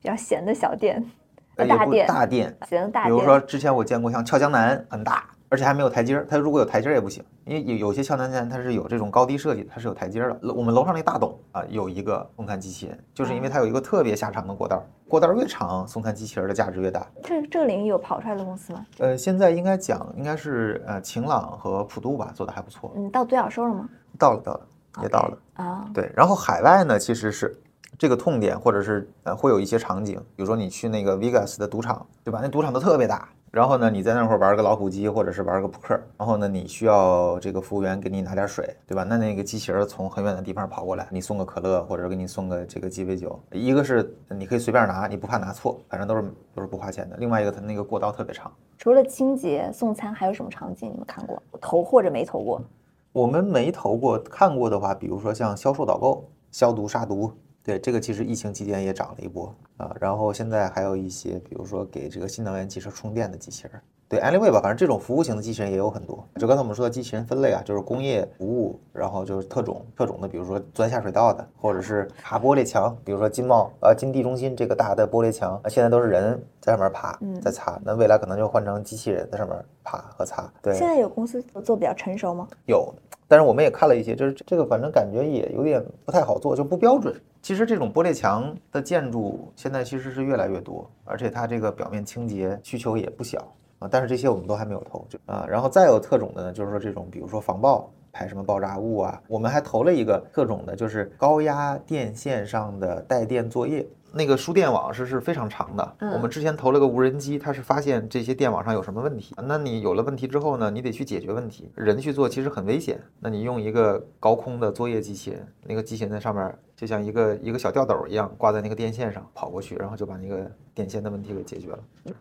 比较闲的小店，呃大店大店，行大店，比如说之前我见过像俏江南很大，而且还没有台阶儿，它如果有台阶儿也不行，因为有有些俏江南它是有这种高低设计的，它是有台阶儿的。我们楼上那大董啊有一个送餐机器人，就是因为它有一个特别狭长的过道儿，过道儿越长，送餐机器人的价值越大。这这个领域有跑出来的公司吗？呃，现在应该讲应该是呃晴朗和普渡吧做的还不错，嗯，到独角兽了吗？到了到了也到了。啊，对，然后海外呢，其实是这个痛点，或者是呃会有一些场景，比如说你去那个 Vegas 的赌场，对吧？那赌场都特别大，然后呢你在那会儿玩个老虎机，或者是玩个扑克，然后呢你需要这个服务员给你拿点水，对吧？那那个机器人从很远的地方跑过来，你送个可乐，或者给你送个这个鸡尾酒，一个是你可以随便拿，你不怕拿错，反正都是都是不花钱的。另外一个它那个过道特别长。除了清洁送餐，还有什么场景你们看过？投或者没投过？我们没投过，看过的话，比如说像销售导购、消毒杀毒，对这个其实疫情期间也涨了一波啊。然后现在还有一些，比如说给这个新能源汽车充电的机器人，对 anyway 吧，反正这种服务型的机器人也有很多。就刚才我们说的机器人分类啊，就是工业服务，然后就是特种特种的，比如说钻下水道的，或者是爬玻璃墙，比如说金茂呃金地中心这个大的玻璃墙，现在都是人在上面爬嗯，在擦，那未来可能就换成机器人在上面爬和擦。对，现在有公司做比较成熟吗？有，但是我们也看了一些，就是这个反正感觉也有点不太好做，就不标准。其实这种玻璃墙的建筑现在其实是越来越多，而且它这个表面清洁需求也不小啊。但是这些我们都还没有投，就啊，然后再有特种的呢，就是说这种比如说防爆。排什么爆炸物啊？我们还投了一个特种的，就是高压电线上的带电作业。那个输电网是是非常长的。嗯我们之前投了个无人机，它是发现这些电网上有什么问题。那你有了问题之后呢，你得去解决问题。人去做其实很危险。那你用一个高空的作业机器人，那个机器人在上面就像一个一个小吊斗一样挂在那个电线上跑过去，然后就把那个电线的问题给解决了。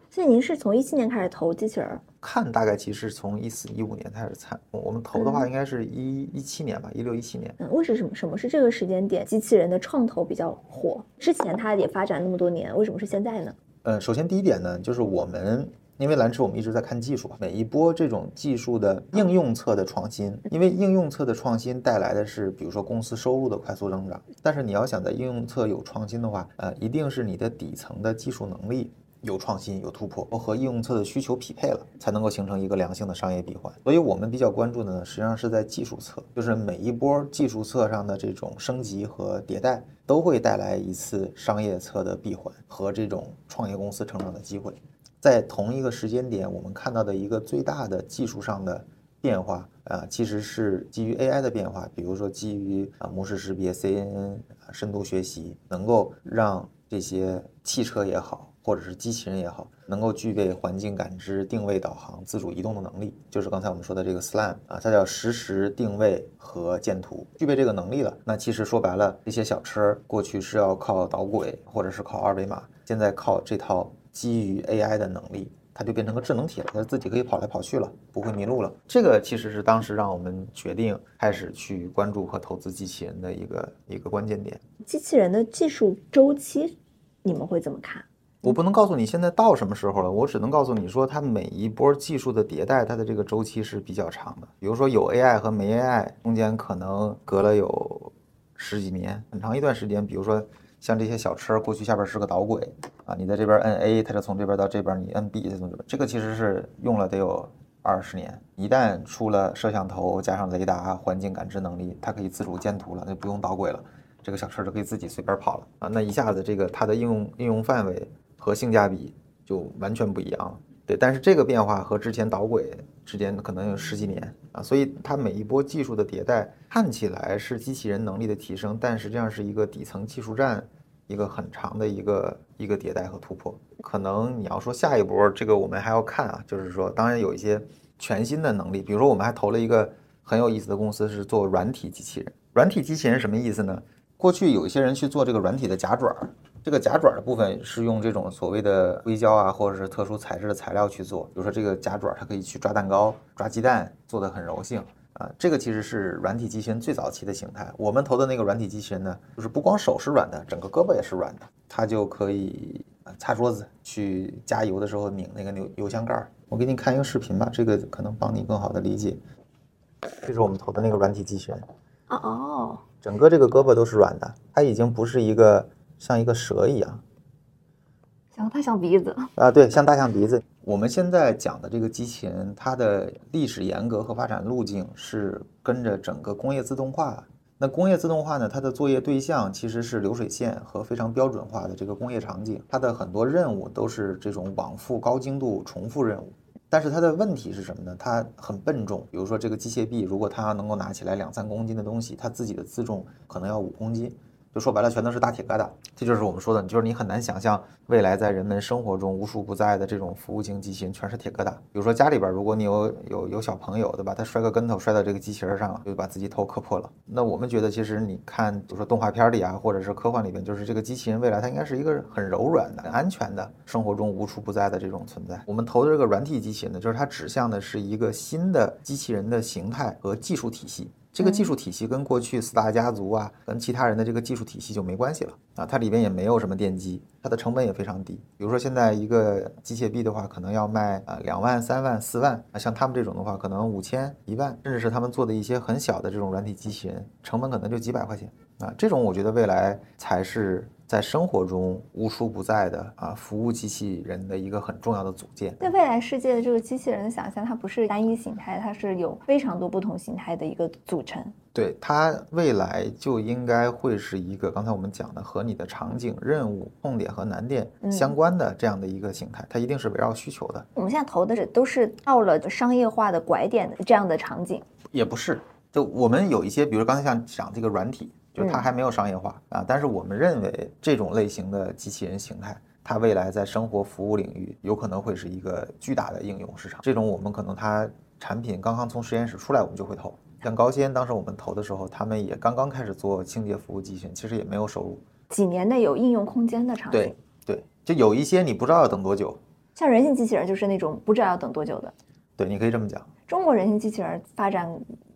所以您是从一七年开始投机器人儿，看大概其实从一四一五年开始参，我们投的话应该是一一七年吧，一六一七年。嗯，为什么什么是这个时间点机器人的创投比较火？之前它也发展那么多年，为什么是现在呢？嗯，首先第一点呢，就是我们因为蓝驰我们一直在看技术，每一波这种技术的应用侧的创新，因为应用侧的创新带来的是比如说公司收入的快速增长，但是你要想在应用侧有创新的话，呃，一定是你的底层的技术能力。有创新，有突破，和应用侧的需求匹配了，才能够形成一个良性的商业闭环。所以我们比较关注的呢，实际上是在技术侧，就是每一波技术侧上的这种升级和迭代，都会带来一次商业侧的闭环和这种创业公司成长的机会。在同一个时间点，我们看到的一个最大的技术上的变化啊，其实是基于 AI 的变化，比如说基于啊模式识别、CNN 啊深度学习，能够让这些汽车也好，或者是机器人也好，能够具备环境感知、定位导航、自主移动的能力，就是刚才我们说的这个 SLAM 啊，它叫实时定位和建图，具备这个能力了。那其实说白了，这些小车过去是要靠导轨或者是靠二维码，现在靠这套基于 AI 的能力。它就变成个智能体了，它自己可以跑来跑去了，不会迷路了。这个其实是当时让我们决定开始去关注和投资机器人的一个一个关键点。机器人的技术周期，你们会怎么看？我不能告诉你现在到什么时候了，我只能告诉你说，它每一波技术的迭代，它的这个周期是比较长的。比如说有 AI 和没 AI 中间可能隔了有十几年，很长一段时间。比如说像这些小车，过去下边是个导轨啊，你在这边摁 A，它就从这边到这边，你摁 B 它从这边，这个其实是用了得有二十年。一旦出了摄像头加上雷达、环境感知能力，它可以自主监图了，那不用导轨了，这个小车就可以自己随便跑了啊。那一下子这个它的应用应用范围和性价比就完全不一样了。对，但是这个变化和之前导轨之间可能有十几年啊，所以它每一波技术的迭代看起来是机器人能力的提升，但实际上是一个底层技术站一个很长的一个一个迭代和突破。可能你要说下一波，这个我们还要看啊，就是说，当然有一些全新的能力，比如说我们还投了一个很有意思的公司，是做软体机器人。软体机器人什么意思呢？过去有一些人去做这个软体的夹爪儿，这个夹爪的部分是用这种所谓的硅胶啊，或者是特殊材质的材料去做。比如说这个夹爪，它可以去抓蛋糕、抓鸡蛋，做的很柔性啊。这个其实是软体机器人最早期的形态。我们投的那个软体机器人呢，就是不光手是软的，整个胳膊也是软的，它就可以呃擦桌子，去加油的时候拧那个油油箱盖儿。我给你看一个视频吧，这个可能帮你更好的理解。这是我们投的那个软体机器人。哦哦，整个这个胳膊都是软的，它已经不是一个像一个蛇一样，像大象鼻子啊，对，像大象鼻子。我们现在讲的这个机器人，它的历史沿革和发展路径是跟着整个工业自动化。那工业自动化呢，它的作业对象其实是流水线和非常标准化的这个工业场景，它的很多任务都是这种往复高精度重复任务。但是它的问题是什么呢？它很笨重。比如说这个机械臂，如果它能够拿起来两三公斤的东西，它自己的自重可能要五公斤。就说白了，全都是大铁疙瘩。这就是我们说的，就是你很难想象未来在人们生活中无处不在的这种服务型机器人全是铁疙瘩。比如说家里边，如果你有有有小朋友，对吧？他摔个跟头摔到这个机器人上了，就把自己头磕破了。那我们觉得，其实你看，比如说动画片里啊，或者是科幻里边，就是这个机器人未来它应该是一个很柔软的、很安全的，生活中无处不在的这种存在。我们投的这个软体机器人呢，就是它指向的是一个新的机器人的形态和技术体系。这个技术体系跟过去四大家族啊，跟其他人的这个技术体系就没关系了啊，它里边也没有什么电机，它的成本也非常低。比如说现在一个机械臂的话，可能要卖啊两万、三万、四万啊，像他们这种的话，可能五千、一万，甚至是他们做的一些很小的这种软体机器人，成本可能就几百块钱啊。这种我觉得未来才是。在生活中无处不在的啊，服务机器人的一个很重要的组件。对未来世界的这个机器人的想象，它不是单一形态，它是有非常多不同形态的一个组成。对它未来就应该会是一个刚才我们讲的和你的场景、任务、痛点和难点相关的这样的一个形态，它一定是围绕需求的。我们现在投的是都是到了商业化的拐点的这样的场景，也不是。就我们有一些，比如刚才像讲这个软体。就它还没有商业化啊，但是我们认为这种类型的机器人形态，它未来在生活服务领域有可能会是一个巨大的应用市场。这种我们可能它产品刚刚从实验室出来，我们就会投。像高先当时我们投的时候，他们也刚刚开始做清洁服务机器人，其实也没有收入。几年内有应用空间的场景。对对，就有一些你不知道要等多久。像人形机器人就是那种不知道要等多久的。对，你可以这么讲。中国人形机器人发展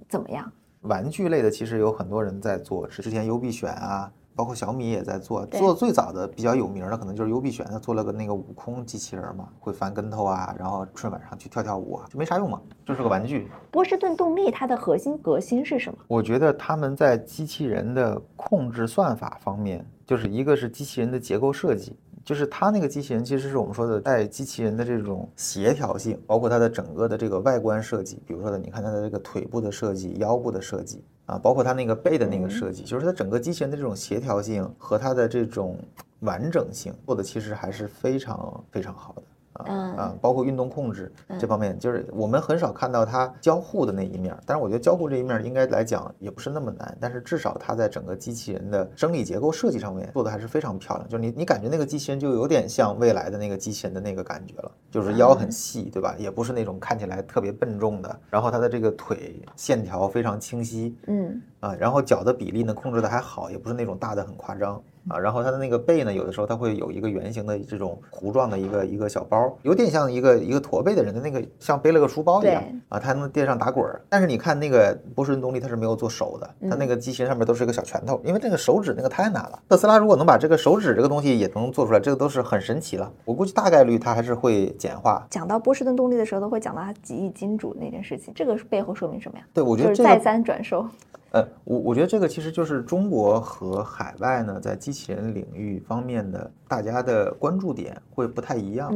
怎么样？玩具类的其实有很多人在做，是之前优必选啊，包括小米也在做。做最早的比较有名的可能就是优必选，他做了个那个悟空机器人嘛，会翻跟头啊，然后春晚上去跳跳舞啊，就没啥用嘛，就是个玩具。波士顿动力它的核心革新是什么？我觉得他们在机器人的控制算法方面，就是一个是机器人的结构设计。就是它那个机器人，其实是我们说的带机器人的这种协调性，包括它的整个的这个外观设计，比如说的，你看它的这个腿部的设计、腰部的设计啊，包括它那个背的那个设计，就是它整个机器人的这种协调性和它的这种完整性做的其实还是非常非常好的。嗯啊，包括运动控制这方面，就是我们很少看到它交互的那一面。但是我觉得交互这一面应该来讲也不是那么难。但是至少它在整个机器人的生理结构设计上面做的还是非常漂亮。就是你你感觉那个机器人就有点像未来的那个机器人的那个感觉了，就是腰很细，对吧？也不是那种看起来特别笨重的。然后它的这个腿线条非常清晰，嗯啊，然后脚的比例呢控制的还好，也不是那种大的很夸张。啊，然后它的那个背呢，有的时候它会有一个圆形的这种弧状的一个一个小包，有点像一个一个驼背的人的那个，像背了个书包一样啊，它能垫上打滚儿。但是你看那个波士顿动力，它是没有做手的，它那个机器人上面都是一个小拳头，因为那个手指那个太难了。特斯拉如果能把这个手指这个东西也能做出来，这个都是很神奇了。我估计大概率它还是会简化。讲到波士顿动力的时候，都会讲到它几亿金主那件事情，这个背后说明什么呀？对，我觉得再三转售。呃，我我觉得这个其实就是中国和海外呢，在机器人领域方面的大家的关注点会不太一样。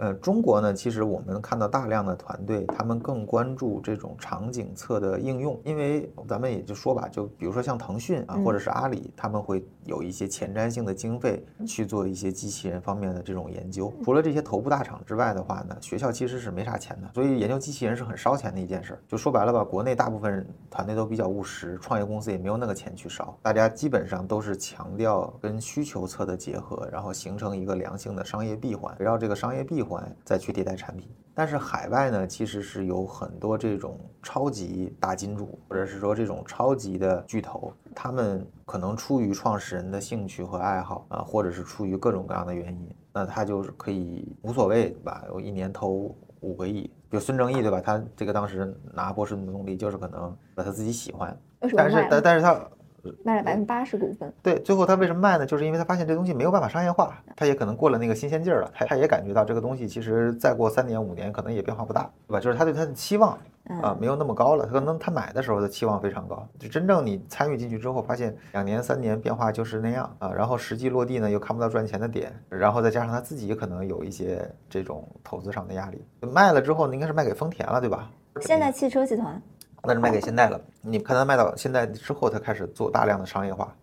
呃，中国呢，其实我们看到大量的团队，他们更关注这种场景侧的应用，因为咱们也就说吧，就比如说像腾讯啊，或者是阿里，他们会有一些前瞻性的经费去做一些机器人方面的这种研究。除了这些头部大厂之外的话呢，学校其实是没啥钱的，所以研究机器人是很烧钱的一件事儿。就说白了吧，国内大部分团队都比较务实，创业公司也没有那个钱去烧，大家基本上都是强调跟需求侧的结合，然后形成一个良性的商业闭环，围绕这个商业闭环。再去迭代产品，但是海外呢，其实是有很多这种超级大金主，或者是说这种超级的巨头，他们可能出于创始人的兴趣和爱好啊，或者是出于各种各样的原因，那他就是可以无所谓，对吧？我一年投五个亿，比如孙正义，对吧？他这个当时拿波士顿动力，就是可能把他自己喜欢，但是但但是他。卖了百分之八十股份。对，最后他为什么卖呢？就是因为他发现这东西没有办法商业化，他也可能过了那个新鲜劲儿了，他他也感觉到这个东西其实再过三年五年可能也变化不大，对吧？就是他对他的期望啊没有那么高了，可能他买的时候的期望非常高，就真正你参与进去之后，发现两年三年变化就是那样啊，然后实际落地呢又看不到赚钱的点，然后再加上他自己可能有一些这种投资上的压力，卖了之后应该是卖给丰田了，对吧？现代汽车集团。那是卖给现代了。你看它卖到现在之后，它开始做大量的商业化。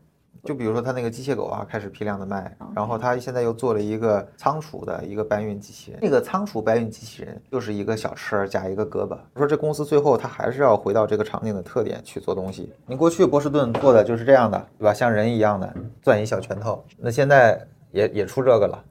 就比如说它那个机械狗啊，开始批量的卖。然后它现在又做了一个仓储的一个搬运机器人。那个仓储搬运机器人就是一个小车加一个胳膊。说这公司最后它还是要回到这个场景的特点去做东西。你过去波士顿做的就是这样的，对吧？像人一样的攥一小拳头。那现在也也出这个了，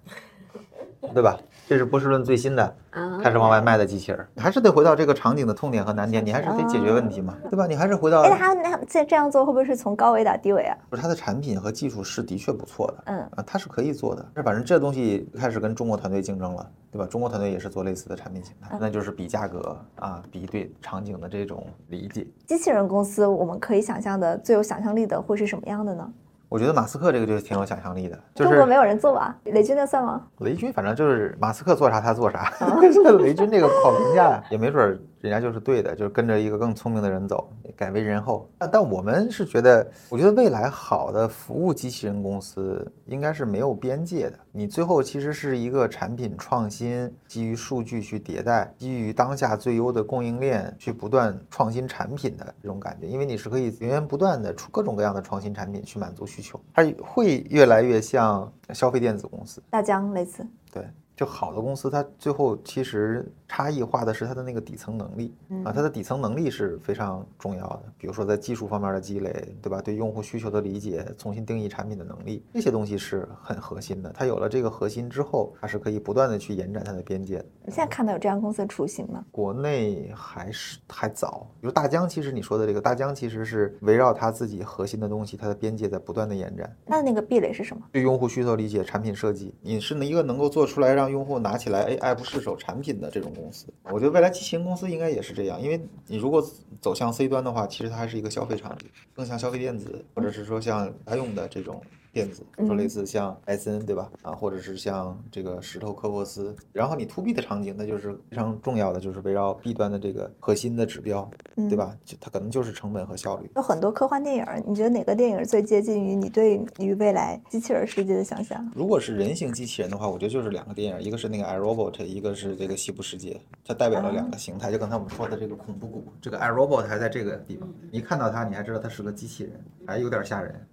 对吧？这是波士顿最新的开始往外卖的机器人，还是得回到这个场景的痛点和难点，你还是得解决问题嘛，对吧？你还是回到。哎，他那这这样做会不会是从高维打低维啊？不是，他的产品和技术是的确不错的，嗯啊，他是可以做的。那反正这东西开始跟中国团队竞争了，对吧？中国团队也是做类似的产品形态，那就是比价格啊，比对场景的这种理解。机器人公司，我们可以想象的最有想象力的会是什么样的呢？我觉得马斯克这个就挺有想象力的，就是中国没有人做吧？雷军那算吗？雷军反正就是马斯克做啥他做啥，雷军这个不好评价，也没准人家就是对的，就是跟着一个更聪明的人走，改为人后。但但我们是觉得，我觉得未来好的服务机器人公司应该是没有边界的。你最后其实是一个产品创新，基于数据去迭代，基于当下最优的供应链去不断创新产品的这种感觉。因为你是可以源源不断的出各种各样的创新产品去满足需求，它会越来越像消费电子公司，大疆类似，对。就好的公司，它最后其实差异化的是它的那个底层能力啊，它的底层能力是非常重要的。比如说在技术方面的积累，对吧？对用户需求的理解，重新定义产品的能力，这些东西是很核心的。它有了这个核心之后，它是可以不断的去延展它的边界。你现在看到有这样公司的雏形吗？国内还是还早。比如大疆，其实你说的这个大疆，其实是围绕它自己核心的东西，它的边界在不断的延展。它的那个壁垒是什么？对用户需求理解、产品设计，你是一个能够做出来让用户拿起来，哎，爱不释手产品的这种公司，我觉得未来机器人公司应该也是这样，因为你如果走向 C 端的话，其实它还是一个消费场景，更像消费电子，或者是说像家用的这种。电子，说类似像艾森，对吧？啊，或者是像这个石头科沃斯。然后你 to B 的场景，那就是非常重要的，就是围绕 B 端的这个核心的指标，对吧？就它可能就是成本和效率。有很多科幻电影，你觉得哪个电影最接近于你对于未来机器人世界的想象？如果是人形机器人的话，我觉得就是两个电影，一个是那个 iRobot，一个是这个西部世界，它代表了两个形态。就刚才我们说的这个恐怖谷，这个 iRobot 还在这个地方，你看到它，你还知道它是个机器人，还有点吓人。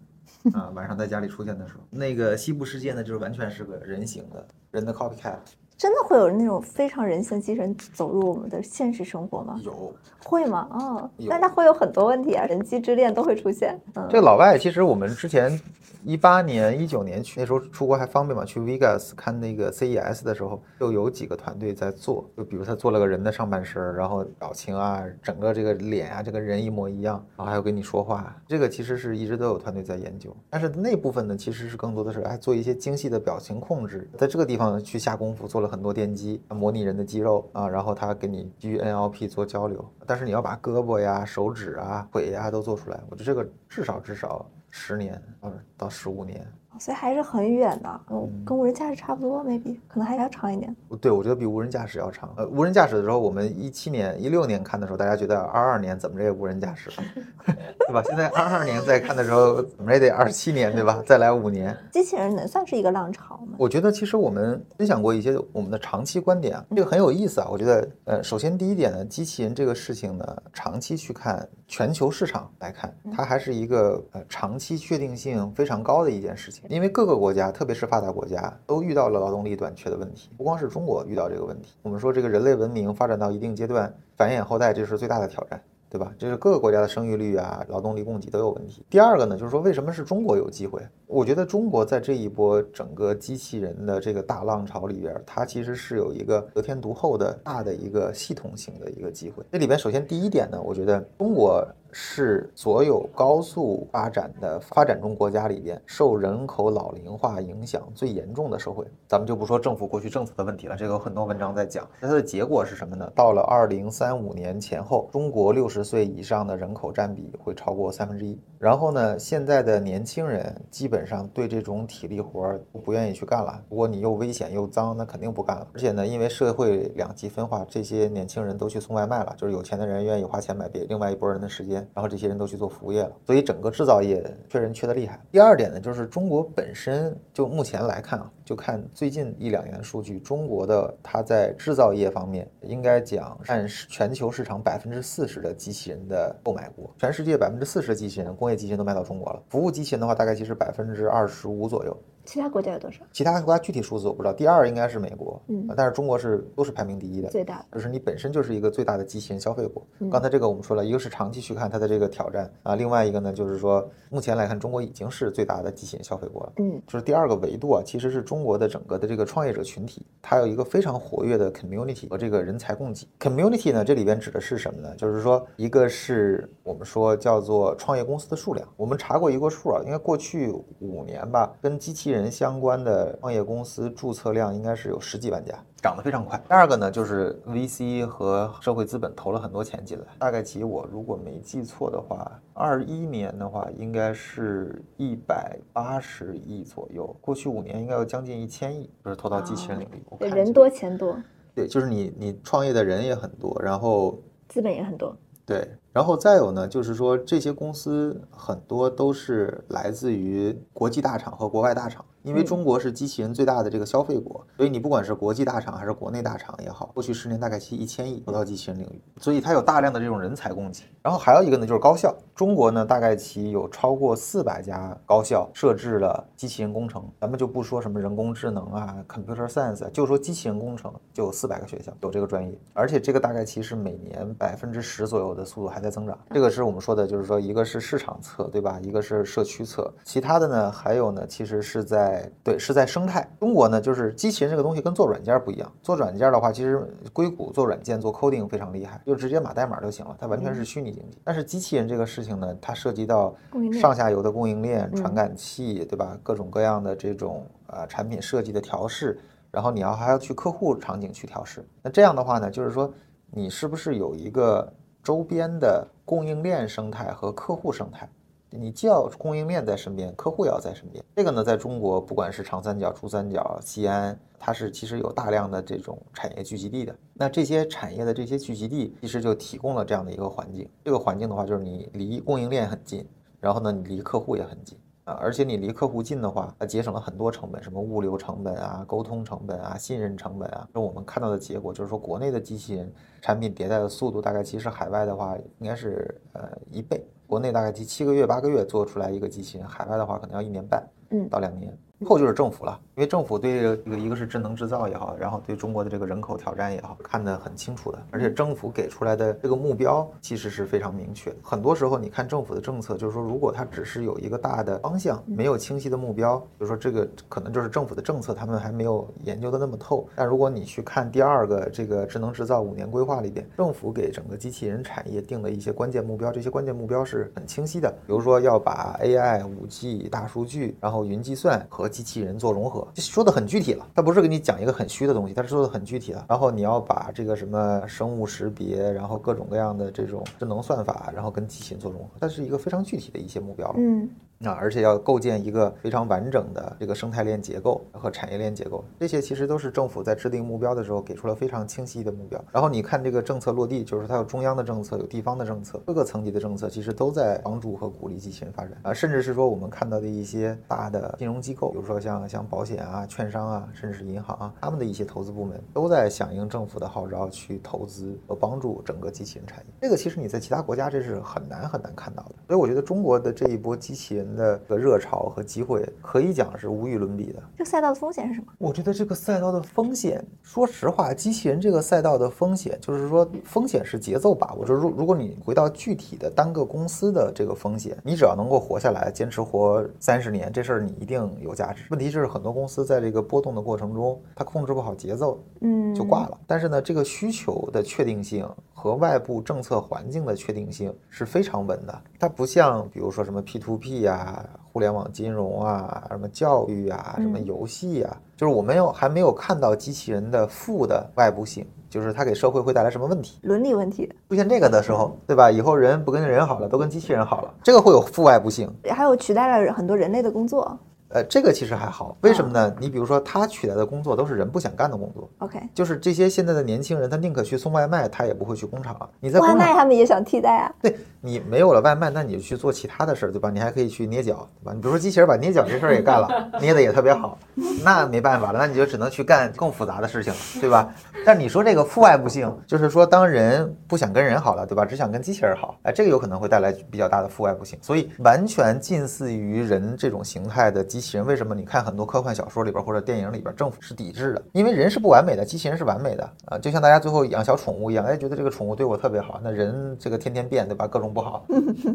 啊，晚上在家里出现的时候，那个西部世界呢，就是完全是个人形的人的 copycat。真的会有那种非常人性机器人走入我们的现实生活吗？有，会吗？哦，那它会有很多问题啊，人机之恋都会出现。这个老外其实我们之前。一八年、一九年去那时候出国还方便嘛？去 Vegas 看那个 CES 的时候，就有几个团队在做，就比如他做了个人的上半身，然后表情啊，整个这个脸啊，这个人一模一样，然后还要跟你说话。这个其实是一直都有团队在研究，但是那部分呢，其实是更多的是哎做一些精细的表情控制，在这个地方去下功夫，做了很多电机，模拟人的肌肉啊，然后他给你基于 NLP 做交流。但是你要把胳膊呀、手指啊、腿呀都做出来，我觉得这个至少至少。十年，啊，到十五年。所以还是很远的，嗯，跟无人驾驶差不多，maybe 可能还要长一点。对，我觉得比无人驾驶要长。呃，无人驾驶的时候，我们一七年、一六年看的时候，大家觉得二二年怎么着也无人驾驶，对吧？现在二二年再看的时候，怎么也得二七年，对吧？再来五年。机器人能算是一个浪潮吗？我觉得其实我们分享过一些我们的长期观点啊，这个很有意思啊。我觉得，呃，首先第一点呢，机器人这个事情呢，长期去看全球市场来看，它还是一个呃长期确定性非常高的一件事情，因为各个国家。特别是发达国家都遇到了劳动力短缺的问题，不光是中国遇到这个问题。我们说这个人类文明发展到一定阶段，繁衍后代这是最大的挑战，对吧？这是各个国家的生育率啊、劳动力供给都有问题。第二个呢，就是说为什么是中国有机会？我觉得中国在这一波整个机器人的这个大浪潮里边，它其实是有一个得天独厚的大的一个系统性的一个机会。这里边首先第一点呢，我觉得中国。是所有高速发展的发展中国家里边受人口老龄化影响最严重的社会。咱们就不说政府过去政策的问题了，这个有很多文章在讲。那它的结果是什么呢？到了二零三五年前后，中国六十岁以上的人口占比会超过三分之一。然后呢，现在的年轻人基本上对这种体力活儿不愿意去干了。如果你又危险又脏，那肯定不干了。而且呢，因为社会两极分化，这些年轻人都去送外卖了，就是有钱的人愿意花钱买别另外一拨人的时间，然后这些人都去做服务业了。所以整个制造业缺人缺的厉害。第二点呢，就是中国本身就目前来看啊，就看最近一两年的数据，中国的它在制造业方面应该讲占全球市场百分之四十的机器人的购买国，全世界百分之四十的机器人工业机器人都卖到中国了。服务机器人的话，大概其实百分之二十五左右。其他国家有多少？其他国家具体数字我不知道，第二应该是美国，嗯但是中国是都是排名第一的，最大的就是你本身就是一个最大的机器人消费国。嗯刚才这个我们说了，一个是长期去看它的这个挑战啊，另外一个呢就是说，目前来看中国已经是最大的机器人消费国了。嗯就是第二个维度啊，其实是中国的整个的这个创业者群体，它有一个非常活跃的 community 和这个人才供给。community 呢，这里边指的是什么呢？就是说，一个是我们说叫做创业公司的数量，我们查过一个数啊，应该过去五年吧，跟机器人相关的创业公司注册量应该是有十几万家。涨得非常快。第二个呢，就是 VC 和社会资本投了很多钱进来，大概其我如果没记错的话，二一年的话应该是一百八十亿左右，过去五年应该有将近一千亿，就是投到机器人领域。对，人多钱多，对，就是你你创业的人也很多，然后资本也很多。对，然后再有呢，就是说这些公司很多都是来自于国际大厂和国外大厂，因为嗯中国是机器人最大的这个消费国，所以你不管是国际大厂还是国内大厂也好，过去十年大概其一千亿投到机器人领域，所以它有大量的这种人才供给。然后还有一个呢，就是高校，中国呢大概其有超过四百家高校设置了机器人工程，咱们就不说什么人工智能啊、computer science，啊就说机器人工程就有四百个学校有这个专业，而且这个大概其实每年百分之十左右的速度还在增长。这个是我们说的，就是说一个是市场侧，对吧？一个是社区侧，其他的呢还有呢，其实是在对是在生态。中国呢就是机器人这个东西跟做软件不一样，做软件的话，其实硅谷做软件做 coding 非常厉害，就直接码代码就行了，它完全是虚拟经济。但是机器人这个事情呢，它涉及到上下游的供应链、嗯传感器，对吧？各种各样的这种呃产品设计的调试，然后你要还要去客户场景去调试。那这样的话呢，就是说你是不是有一个周边的供应链生态和客户生态？你既要供应链在身边，客户也要在身边。这个呢，在中国不管是长三角、珠三角、西安，它是其实有大量的这种产业聚集地的。那这些产业的这些聚集地，其实就提供了这样的一个环境。这个环境的话，就是你离供应链很近，然后呢，你离客户也很近。啊，而且你离客户近的话，它节省了很多成本，什么物流成本啊、沟通成本啊、信任成本啊。那我们看到的结果就是说，国内的机器人产品迭代的速度，大概其实海外的话应该是呃一倍。国内大概七七个月、八个月做出来一个机器人，海外的话可能要一年半。到两年。后就是政府了，因为政府对这个一个是智能制造也好，然后对中国的这个人口挑战也好，看得很清楚的。而且政府给出来的这个目标其实是非常明确。很多时候你看政府的政策，就是说如果它只是有一个大的方向，没有清晰的目标，比如说这个可能就是政府的政策他们还没有研究的那么透。但如果你去看第二个这个智能制造五年规划里边，政府给整个机器人产业定了一些关键目标，这些关键目标是很清晰的。比如说要把 AI、五 G、大数据，然后云计算和机器人做融合，就说的很具体了。他不是给你讲一个很虚的东西，他是说的很具体的。然后你要把这个什么生物识别，然后各种各样的这种智能算法，然后跟机器人做融合，它是一个非常具体的一些目标了。嗯啊，而且要构建一个非常完整的这个生态链结构和产业链结构，这些其实都是政府在制定目标的时候给出了非常清晰的目标。然后你看这个政策落地，就是它有中央的政策，有地方的政策，各个层级的政策其实都在帮助和鼓励机器人发展啊，甚至是说我们看到的一些大的金融机构，比如说像像保险啊、券商啊，甚至是银行啊，他们的一些投资部门都在响应政府的号召去投资和帮助整个机器人产业。这个其实你在其他国家这是很难很难看到的，所以我觉得中国的这一波机器人人的个热潮和机会，可以讲是无与伦比的。这个赛道的风险是什么？我觉得这个赛道的风险，说实话，机器人这个赛道的风险，就是说风险是节奏把握。就如如果你回到具体的单个公司的这个风险，你只要能够活下来，坚持活三十年，这事儿你一定有价值。问题就是很多公司在这个波动的过程中，它控制不好节奏，嗯，就挂了。但是呢，这个需求的确定性和外部政策环境的确定性是非常稳的。它不像比如说什么 P to P 呀、互联网金融啊、什么教育啊、什么游戏啊，就是我们有还没有看到机器人的负的外部性，就是它给社会会带来什么问题。伦理问题，出现这个的时候，对吧？以后人不跟人好了，都跟机器人好了，这个会有负外部性。还有取代了很多人类的工作。呃，这个其实还好，为什么呢？你比如说，他取代的工作都是人不想干的工作，OK，就是这些现在的年轻人，他宁可去送外卖，他也不会去工厂。你在外卖工，他们也想替代啊。对你没有了外卖，那你就去做其他的事儿，对吧？你还可以去捏脚，对吧？你比如说机器人把捏脚这事儿也干了，捏的也特别好，那没办法了，那你就只能去干更复杂的事情了，对吧？但你说这个负外部性，就是说当人不想跟人好了，对吧？只想跟机器人好，哎，这个有可能会带来比较大的负外部性。所以完全近似于人这种形态的机器人，为什么你看很多科幻小说里边或者电影里边，政府是抵制的？因为人是不完美的，机器人是完美的啊，就像大家最后养小宠物一样，哎，觉得这个宠物对我特别好，那人这个天天变，对吧？各种不好，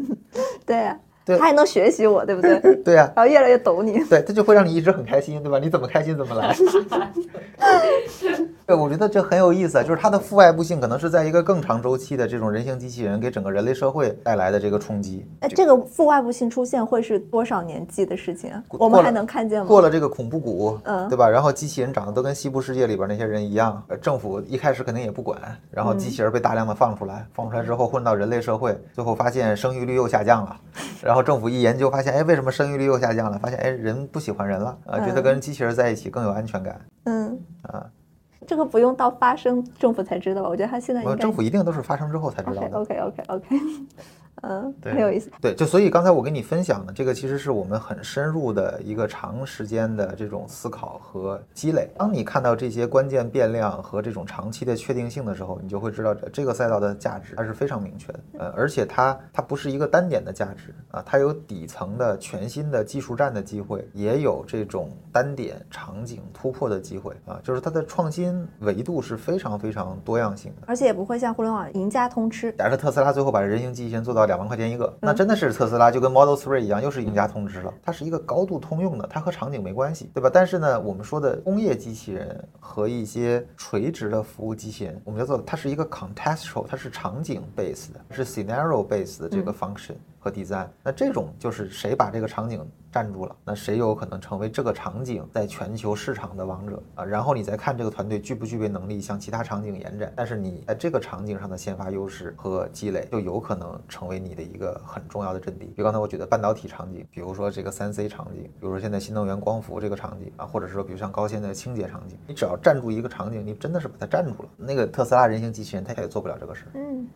对啊，对他还能学习我，对不对？对呀、然后越来越懂你。对，这就会让你一直很开心，对吧？你怎么开心怎么来。对，我觉得这很有意思啊，就是它的负外部性可能是在一个更长周期的这种人形机器人给整个人类社会带来的这个冲击。哎这个负外部性出现会是多少年纪的事情我们还能看见吗？过了这个恐怖谷，嗯对吧？然后机器人长得都跟西部世界里边那些人一样，呃政府一开始肯定也不管，然后机器人被大量的放出来，放出来之后混到人类社会，最后发现生育率又下降了，然后政府一研究发现，哎，为什么生育率又下降了？发现哎，人不喜欢人了，啊，觉得嗯跟机器人在一起更有安全感嗯，啊。这个不用到发生政府才知道吧？我觉得他现在政府一定都是发生之后才知道 OK 的。OK OK OK，嗯，对很有意思。对，就所以刚才我跟你分享的这个，其实是我们很深入的一个长时间的这种思考和积累。当你看到这些关键变量和这种长期的确定性的时候，你就会知道这这个赛道的价值它是非常明确的。呃，而且它它不是一个单点的价值啊，它有底层的全新的技术站的机会，也有这种单点场景突破的机会啊，就是它的创新维度是非常非常多样性的。而且也不会像互联网赢家通吃。假设特斯拉最后把人形机器人做到两万块钱一个，那真的是特斯拉就跟 Model Three 一样，又是赢家通知了。它是一个高度通用的，它和场景没关系，对吧？但是呢，我们说的工业机器人和一些垂直的服务机器人，我们叫做它是一个 contextual，它是场景 based 的，是 scenario based 的这个 function。和 design，那这种就是谁把这个场景站住了，那谁有可能成为这个场景在全球市场的王者啊？然后你再看这个团队具不具备能力向其他场景延展，但是你在这个场景上的先发优势和积累，就有可能成为你的一个很重要的阵地。比如刚才我举的半导体场景，比如说这个三 C 场景，比如说现在新能源光伏这个场景啊，或者是说比如像高线的清洁场景，你只要站住一个场景，你真的是把它站住了。那个特斯拉人形机器人它也做不了这个事儿。嗯，